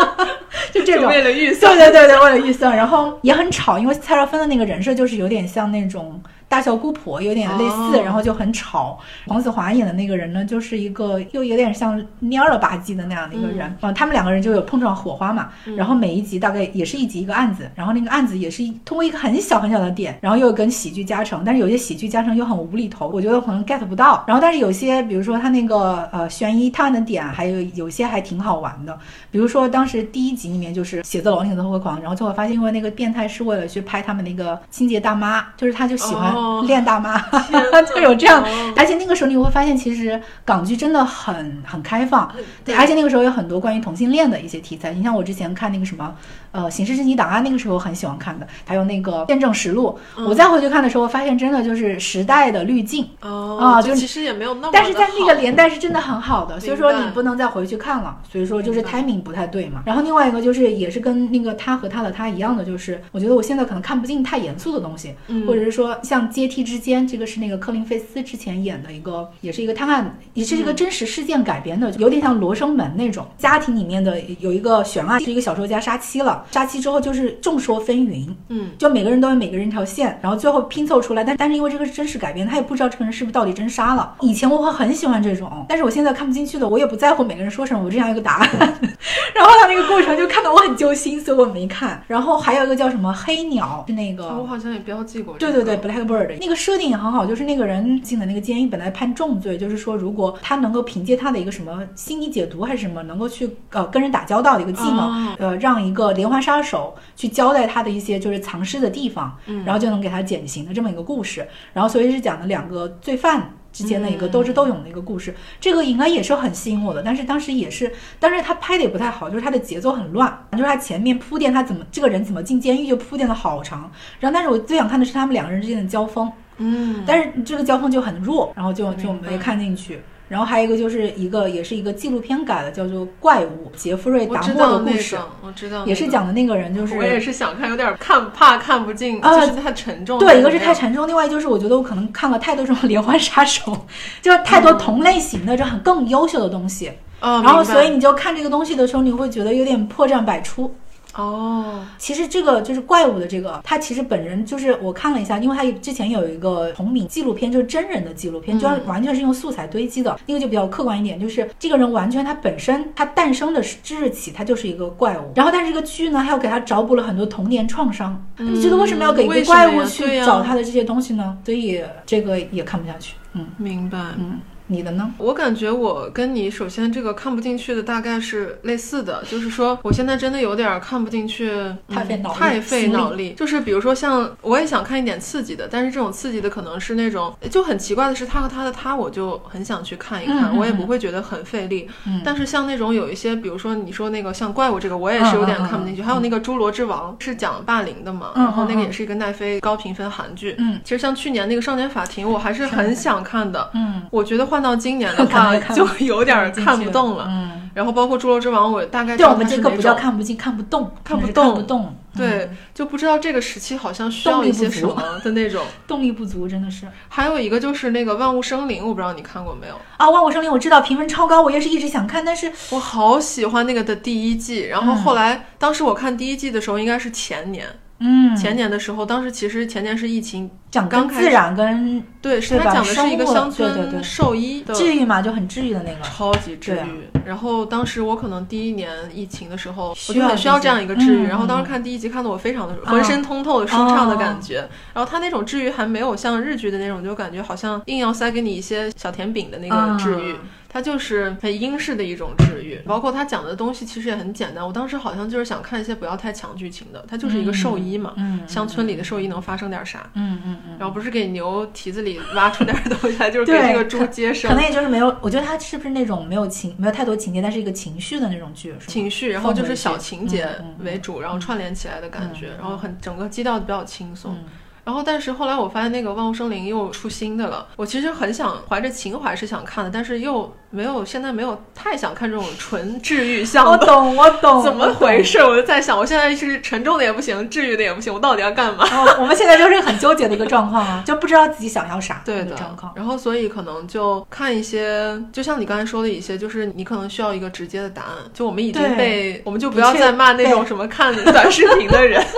就这种。为了预算，对对对对，为了预算，然后也很吵，因为蔡少芬的那个人设就是有点像那种。大小姑婆有点类似，然后就很吵。黄子华演的那个人呢，就是一个又有点像蔫了吧唧的那样的一个人啊。他们两个人就有碰撞火花嘛。然后每一集大概也是一集一个案子，然后那个案子也是通过一个很小很小的点，然后又跟喜剧加成，但是有些喜剧加成又很无厘头，我觉得可能 get 不到。然后但是有些比如说他那个呃悬疑探案的点，还有有些还挺好玩的。比如说当时第一集里面就是写字楼写字疯狂，然后最后发现因为那个变态是为了去拍他们那个清洁大妈，就是他就喜欢练大妈，就有这样。而且那个时候你会发现，其实港剧真的很很开放，对，而且那个时候有很多关于同性恋的一些题材。你像我之前看那个什么，呃，刑事侦缉档案，那个时候很喜欢看的，还有那个见证实录。我再回去看的时候，发现真的就是时代的滤镜啊，就其实也没有那么，但是在那个年代是真的很好的，所以说你不能再回去看了。所以说就是 timing 不太对嘛。然后另外一个就是也是跟那个他和他的他一样的，就是我觉得我现在可能看不进太严肃的东西，或者是说像阶梯之间，这个是那个科林费斯之前演的一个，也是一个探案，也是一个真实事件改编的，有点像罗生门那种家庭里面的有一个悬案，是一个小说家杀妻了，杀妻之后就是众说纷纭，嗯，就每个人都有每个人一条线，然后最后拼凑出来，但但是因为这个是真实改编，他也不知道这个人是不是到底真杀了。以前我会很喜欢这种，但是我现在看不进去的，我也不在乎每个人说什么，我只想要一个答案。然后他那个过程就看得我很揪心，所以我没看。然后还有一个叫什么黑鸟，是那个我好像也标记过。对对对，Blackbird 那个设定也很好，就是那个人进了那个监狱本来判重罪，就是说如果他能够凭借他的一个什么心理解读还是什么，能够去呃跟人打交道的一个技能，呃让一个连环杀手去交代他的一些就是藏尸的地方，然后就能给他减刑的这么一个故事。然后所以是讲的两个罪犯。之间的一个斗智斗勇的一个故事，这个应该也是很吸引我的。但是当时也是，但是他拍的也不太好，就是他的节奏很乱，就是他前面铺垫他怎么这个人怎么进监狱就铺垫的好长。然后，但是我最想看的是他们两个人之间的交锋，嗯，但是这个交锋就很弱，然后就就没看进去。然后还有一个就是一个也是一个纪录片改的，叫做《怪物》，杰弗瑞·达莫的故事，我知道，也是讲的那个人，就是我也是想看，有点看怕看不进，就是太沉重。对，一个是太沉重，另外就是我觉得我可能看了太多这种 连环杀手，就是太多同类型的这很更优秀的东西，然后所以你就看这个东西的时候，你会觉得有点破绽百出。哦，其实这个就是怪物的这个，他其实本人就是我看了一下，因为他之前有一个同名纪录片，就是真人的纪录片，就完全是用素材堆积的。那个就比较客观一点，就是这个人完全他本身他诞生的之日起，他就是一个怪物。然后但是这个剧呢，还要给他找补了很多童年创伤。你觉得为什么要给一个怪物去找他的这些东西呢？所以这个也看不下去。嗯，明白。嗯。你的呢？我感觉我跟你首先这个看不进去的大概是类似的，就是说我现在真的有点看不进去，太费脑太费脑力。就是比如说像我也想看一点刺激的，但是这种刺激的可能是那种就很奇怪的是他和他的他，我就很想去看一看，我也不会觉得很费力。但是像那种有一些，比如说你说那个像怪物这个，我也是有点看不进去。还有那个《侏罗之王》是讲霸凌的嘛，然后那个也是一个奈飞高评分韩剧。嗯，其实像去年那个《少年法庭》，我还是很想看的。嗯，我觉得。换到今年的 话，就有点看不动了。嗯，然后包括《侏罗之王》，我大概对我们这个不叫看不进，看不动，看不动，看不动。对，就不知道这个时期好像需要一些什么的那种 动力不足，真的是。还有一个就是那个《万物生灵》，我不知道你看过没有啊？《万物生灵》我知道评分超高，我也是一直想看，但是我好喜欢那个的第一季。然后后来，当时我看第一季的时候，应该是前年。嗯，前年的时候，当时其实前年是疫情讲刚自然跟对，是他讲的是一个乡村兽医治愈嘛，就很治愈的那个，超级治愈。然后当时我可能第一年疫情的时候，我就很需要这样一个治愈。然后当时看第一集，看的我非常的浑身通透的舒畅的感觉。然后他那种治愈还没有像日剧的那种，就感觉好像硬要塞给你一些小甜饼的那个治愈。它就是很英式的一种治愈，包括他讲的东西其实也很简单。我当时好像就是想看一些不要太强剧情的，它就是一个兽医嘛，乡村里的兽医能发生点啥？嗯嗯嗯。然后不是给牛蹄子里挖出点东西来，就是给这个猪接生。可能也就是没有，我觉得它是不是那种没有情，没有太多情节，但是一个情绪的那种剧？情绪，然后就是小情节为主，然后串联起来的感觉，然后很整个基调比较轻松。然后，但是后来我发现那个《万物生灵》又出新的了。我其实很想怀着情怀是想看的，但是又没有现在没有太想看这种纯治愈向的。我懂，我懂，怎么回事？我就在想，我现在是沉重的也不行，治愈的也不行，我到底要干嘛？我们现在就是很纠结的一个状况啊，就不知道自己想要啥。对的状况。然后，所以可能就看一些，就像你刚才说的一些，就是你可能需要一个直接的答案。就我们已经被，我们就不要再骂那种什么看短视频的人。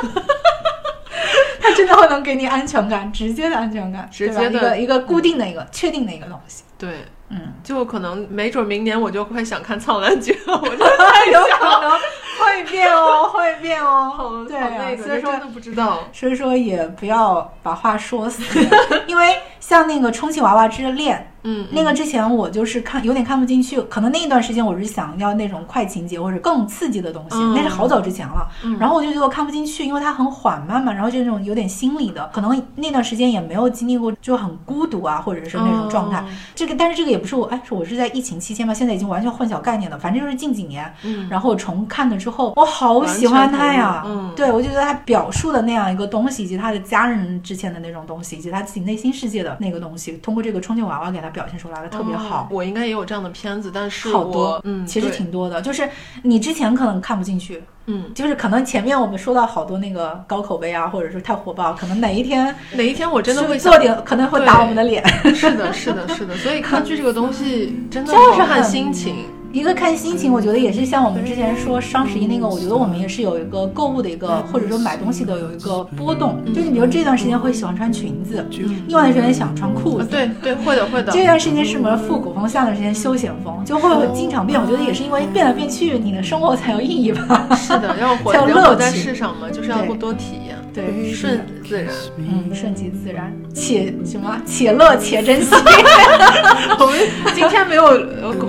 真的会能给你安全感，直接的安全感，直接的一个一个固定的一个确定的一个东西。对，嗯，就可能没准明年我就会想看《苍兰诀》，我 有可能会变哦，会变哦。对啊，所以说真的不知道，所以说也不要把话说死，因为像那个《充气娃娃之恋》。嗯，那个之前我就是看有点看不进去，可能那一段时间我是想要那种快情节或者更刺激的东西，那是好早之前了。然后我就觉得我看不进去，因为它很缓慢嘛，然后就那种有点心理的，可能那段时间也没有经历过就很孤独啊，或者是那种状态。这个但是这个也不是我，哎，是我是在疫情期间嘛，现在已经完全混淆概念了。反正就是近几年，嗯，然后我重看了之后，我好喜欢他呀。嗯，对我就觉得他表述的那样一个东西，以及他的家人之前的那种东西，以及他自己内心世界的那个东西，通过这个充气娃娃给它表现出来了，特别。好，我应该也有这样的片子，但是好多，嗯，其实挺多的。就是你之前可能看不进去，嗯，就是可能前面我们说到好多那个高口碑啊，或者说太火爆，可能哪一天哪一天我真的会做点，可能会打我们的脸。是的，是的，是的。所以看剧这个东西真的就是看心情。一个看心情，我觉得也是像我们之前说双十一那个，我觉得我们也是有一个购物的一个，或者说买东西的有一个波动。就是你比如这段时间会喜欢穿裙子，另外一段时间想穿裤子。对对，会的会的。这段时间是什么复古风，下段时间休闲风，就会经常变。我觉得也是因为变来变去，你的生活才有意义吧。是的，要活 乐在世上嘛，就是要多体验。对，顺自然，嗯，顺其自然，且什么，且乐且珍惜。我们今天没有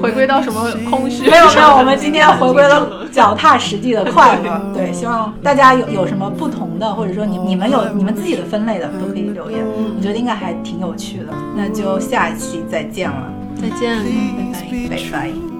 回归到什么空虚，没有没有，我们今天回归了脚踏实地的快乐。对，希望大家有有什么不同的，或者说你你们有你们自己的分类的，都可以留言。我觉得应该还挺有趣的。那就下一期再见了，再见，拜拜，拜拜。